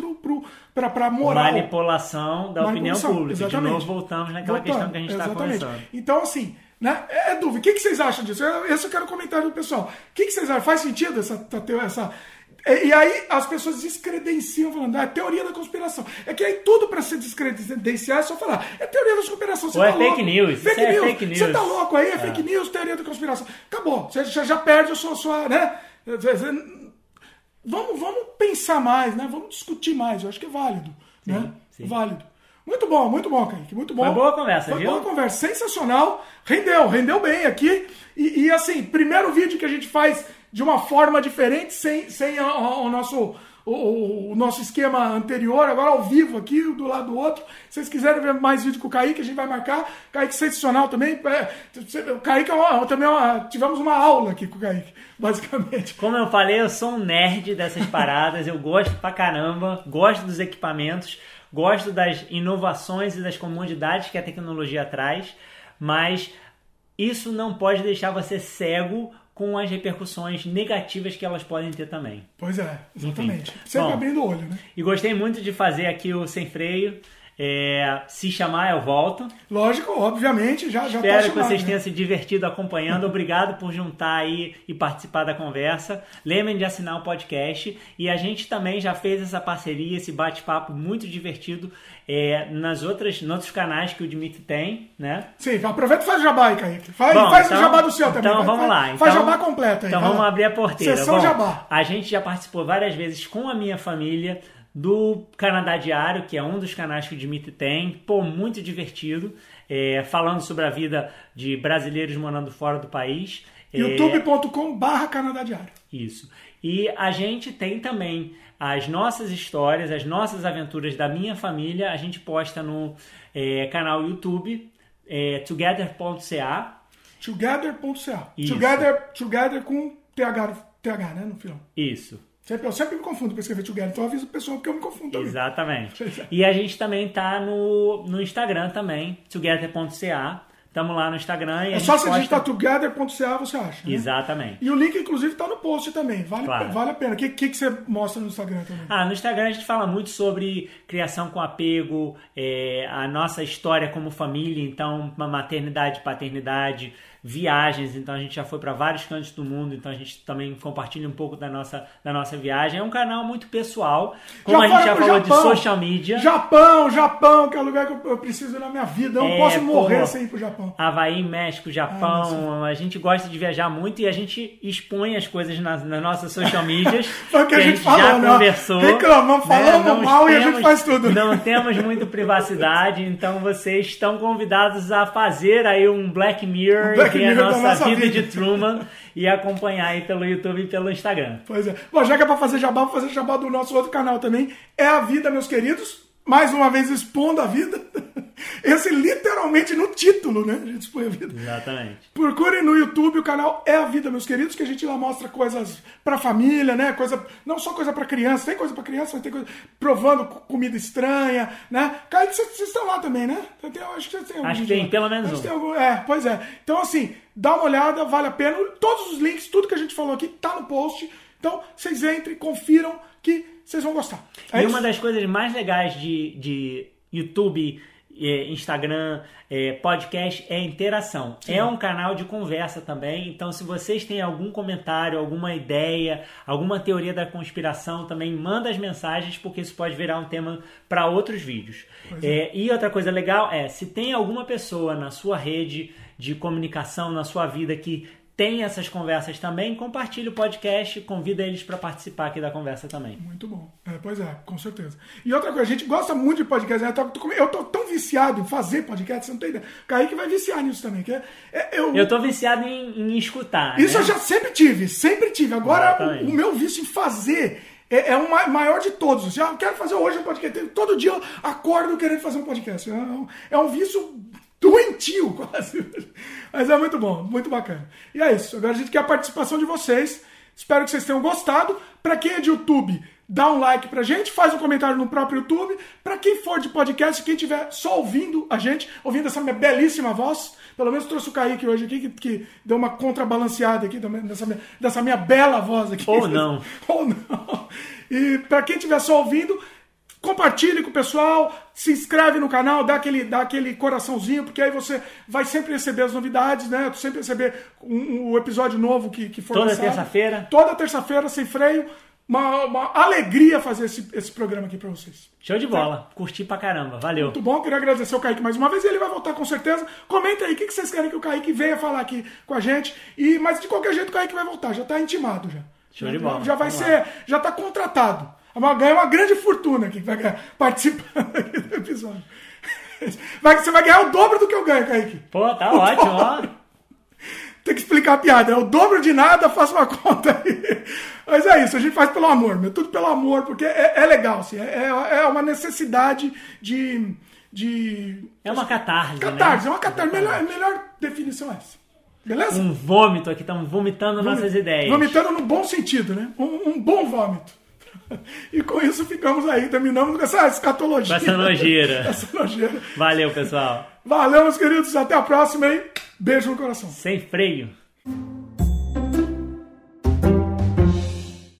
pra, pra moral. Manipulação da opinião Manipulação, pública. De exatamente. novo, voltamos naquela Voltando, questão que a gente está conversando. Então, assim, né? É é dúvida. O que, que vocês acham disso? Esse eu quero comentário do pessoal. O que, que vocês acham? Faz sentido essa. essa e e aí as pessoas descredenciam falando, ah, é teoria da conspiração. É que aí tudo para se descredenciar é só falar, é teoria da conspiração. Você Ou é tá fake louco. news, Fake isso é news. fake Você news. tá louco aí, é fake news, teoria da conspiração. Acabou. Você já, já perde a sua, sua né? Vamos, vamos pensar mais, né? Vamos discutir mais. Eu acho que é válido. né? sim. Válido. Muito bom, muito bom, Kaique. Muito bom. Foi boa conversa, Foi viu? boa conversa. Sensacional. Rendeu, rendeu bem aqui. E, e, assim, primeiro vídeo que a gente faz de uma forma diferente, sem, sem o, nosso. O, o nosso esquema anterior, agora ao vivo aqui, do lado do outro. Se vocês quiserem ver mais vídeo com o Kaique, a gente vai marcar. Kaique sensacional também. É, o Kaique é uma- também é uma- tivemos uma aula aqui com o Kaique, basicamente. Como eu falei, eu sou um nerd dessas paradas, eu gosto pra caramba, gosto dos equipamentos, gosto das inovações e das comodidades que a tecnologia traz, mas isso não pode deixar você cego com as repercussões negativas que elas podem ter também. Pois é, exatamente. Sempre Bom, abrindo o olho, né? E gostei muito de fazer aqui o Sem Freio. É, se chamar, eu volto. Lógico, obviamente, já, já Espero tá que chamado, vocês né? tenham se divertido acompanhando. Obrigado por juntar aí e participar da conversa. Lembrem de assinar o podcast. E a gente também já fez essa parceria, esse bate-papo muito divertido é, nas outras, nos outros canais que o Dimitri tem, né? Sim, aproveita e faz jabá aí, Kaique. Faz, Bom, faz então- o jabá do seu também. Então vamos lá. Faz Então- jabá completo aí. Então vamos lá. abrir a porteira. Sessão Bom, jabá. A gente já participou várias vezes com a minha família do Canadá Diário, que é um dos canais que o Dimitri tem. Pô, muito divertido. é, falando sobre a vida de brasileiros morando fora do país. É, youtube.com barra Canadá Diário. isso. E a gente tem também as nossas histórias, as nossas aventuras da minha família. A gente posta no é, canal YouTube, é, together.ca. Together.ca. Together, together com TH, TH, né, no final. Isso. Sempre, eu sempre me confundo para escrever together, então eu aviso o pessoal porque eu me confundo também. Exatamente. E a gente também tá no, no Instagram também, together.ca. Estamos lá no Instagram. E É só posta- digitar together.ca, você acha. Né? Exatamente. E o link, inclusive, tá no post também. Vale, Claro. vale a pena. O que, que, que você mostra no Instagram também? Ah, no Instagram a gente fala muito sobre criação com apego, é, a nossa história como família, então uma maternidade, paternidade, viagens, então a gente já foi para vários cantos do mundo, então a gente também compartilha um pouco da nossa, da nossa viagem. É um canal muito pessoal, como a gente já falou Japão. de social media. Japão, Japão, que é o lugar que eu, preciso na minha vida. Eu não É, posso morrer sem ir pro Japão. Havaí, México, Japão, a gente gosta de viajar muito e a gente expõe as coisas nas, nas nossas social medias. Foi o que a gente já falou, né? conversou. Reclamamos, falamos Não mal e a gente temos- faz tudo. Não temos muito privacidade, então vocês estão convidados a fazer aí um Black Mirror, Um Black é a nossa vida, vida. de Truman e acompanhar aí pelo YouTube e pelo Instagram. Pois é. Bom, já que é pra fazer jabá, vou fazer jabá do nosso outro canal também. É a vida, meus queridos. Mais uma vez expondo a vida. Esse literalmente no título, né? A gente expõe a vida. Exatamente. Procurem no YouTube o canal É a Vida, meus queridos, que a gente lá mostra coisas pra família, né? Coisa, não só coisa pra criança, tem coisa pra criança, mas tem coisa provando co- comida estranha, né? Kaique, vocês vocês estão lá também, né? Tem- tem- acho que vocês têm algum Acho que tem lá. pelo menos Acho um. tem algum- é, pois é. Então, assim, dá uma olhada, vale a pena. Todos os links, tudo que a gente falou aqui tá no post. Então, vocês entrem, confiram que vocês vão gostar. É e isso? uma das coisas mais legais de, de YouTube é, Instagram, é, podcast é interação. Sim. É um canal de conversa também. Então, se vocês têm algum comentário, alguma ideia, alguma teoria da conspiração, também manda as mensagens, porque isso pode virar um tema para outros vídeos. É. é. E outra coisa legal é, se tem alguma pessoa na sua rede de comunicação, na sua vida que tem essas conversas também, compartilhe o podcast, convida eles para participar aqui da conversa também. Muito bom. É, pois é, com certeza. E outra coisa, a gente gosta muito de podcast. Né? Eu tô, eu tô tão viciado em fazer podcast, você não tem ideia. O Kaique vai viciar nisso também. Que é, é, eu, eu tô viciado em, em escutar. Isso né? eu já sempre tive, sempre tive. Agora, o, o, meu vício em fazer é, é o maior de todos. Já quero fazer hoje um podcast. Todo dia eu acordo querendo fazer um podcast. É um, é um vício doentio quase. Mas é muito bom, muito bacana. E é isso. Agora a gente quer a participação de vocês. Espero que vocês tenham gostado. Para quem é de YouTube, dá um like pra gente, faz um comentário no próprio YouTube. Para quem for de podcast, quem estiver só ouvindo a gente, ouvindo essa minha belíssima voz, pelo menos trouxe o Kaique hoje aqui, que, que deu uma contrabalanceada aqui dessa minha, dessa minha bela voz aqui. Ou não. Ou não. E para quem estiver só ouvindo, compartilhe com o pessoal, se inscreve no canal, dá aquele, dá aquele coraçãozinho, porque aí você vai sempre receber as novidades, né? Sempre receber um, um episódio novo que, que for Toda terça-feira. Toda terça-feira, sem freio. Uma, uma, alegria fazer esse, esse programa aqui pra vocês. Show de bola. Curti pra caramba. Valeu. Muito bom. Queria agradecer o Kaique mais uma vez e ele vai voltar com certeza. Comenta aí o que, que vocês querem que o Kaique venha falar aqui com a gente. E, mas de qualquer jeito o Kaique vai voltar. Já tá intimado já. Show de bola. Já vai Vamos ser. Lá. Já tá contratado ganha uma grande fortuna aqui vai participando aqui do episódio. Vai, você vai ganhar o dobro do que eu ganho, Kaique. Pô, tá o ótimo, ó. Tem que explicar a piada. É o dobro de nada, faça uma conta aí. Mas é isso, a gente faz pelo amor, meu. Tudo pelo amor, porque é, é legal, assim. É, é, é uma necessidade de. de é uma catarse. Catarse, né? é uma catarse. Melhor, melhor definição é essa. Beleza? Um vômito aqui, estamos vomitando Vomit, nossas ideias. Vomitando no bom sentido, né? Um, um bom vômito. E com isso ficamos aí, terminamos com essa escatologia. Essa nojeira. essa nojeira. Valeu, pessoal. Valeu, meus queridos. Até a próxima, hein? Beijo no coração. Sem freio.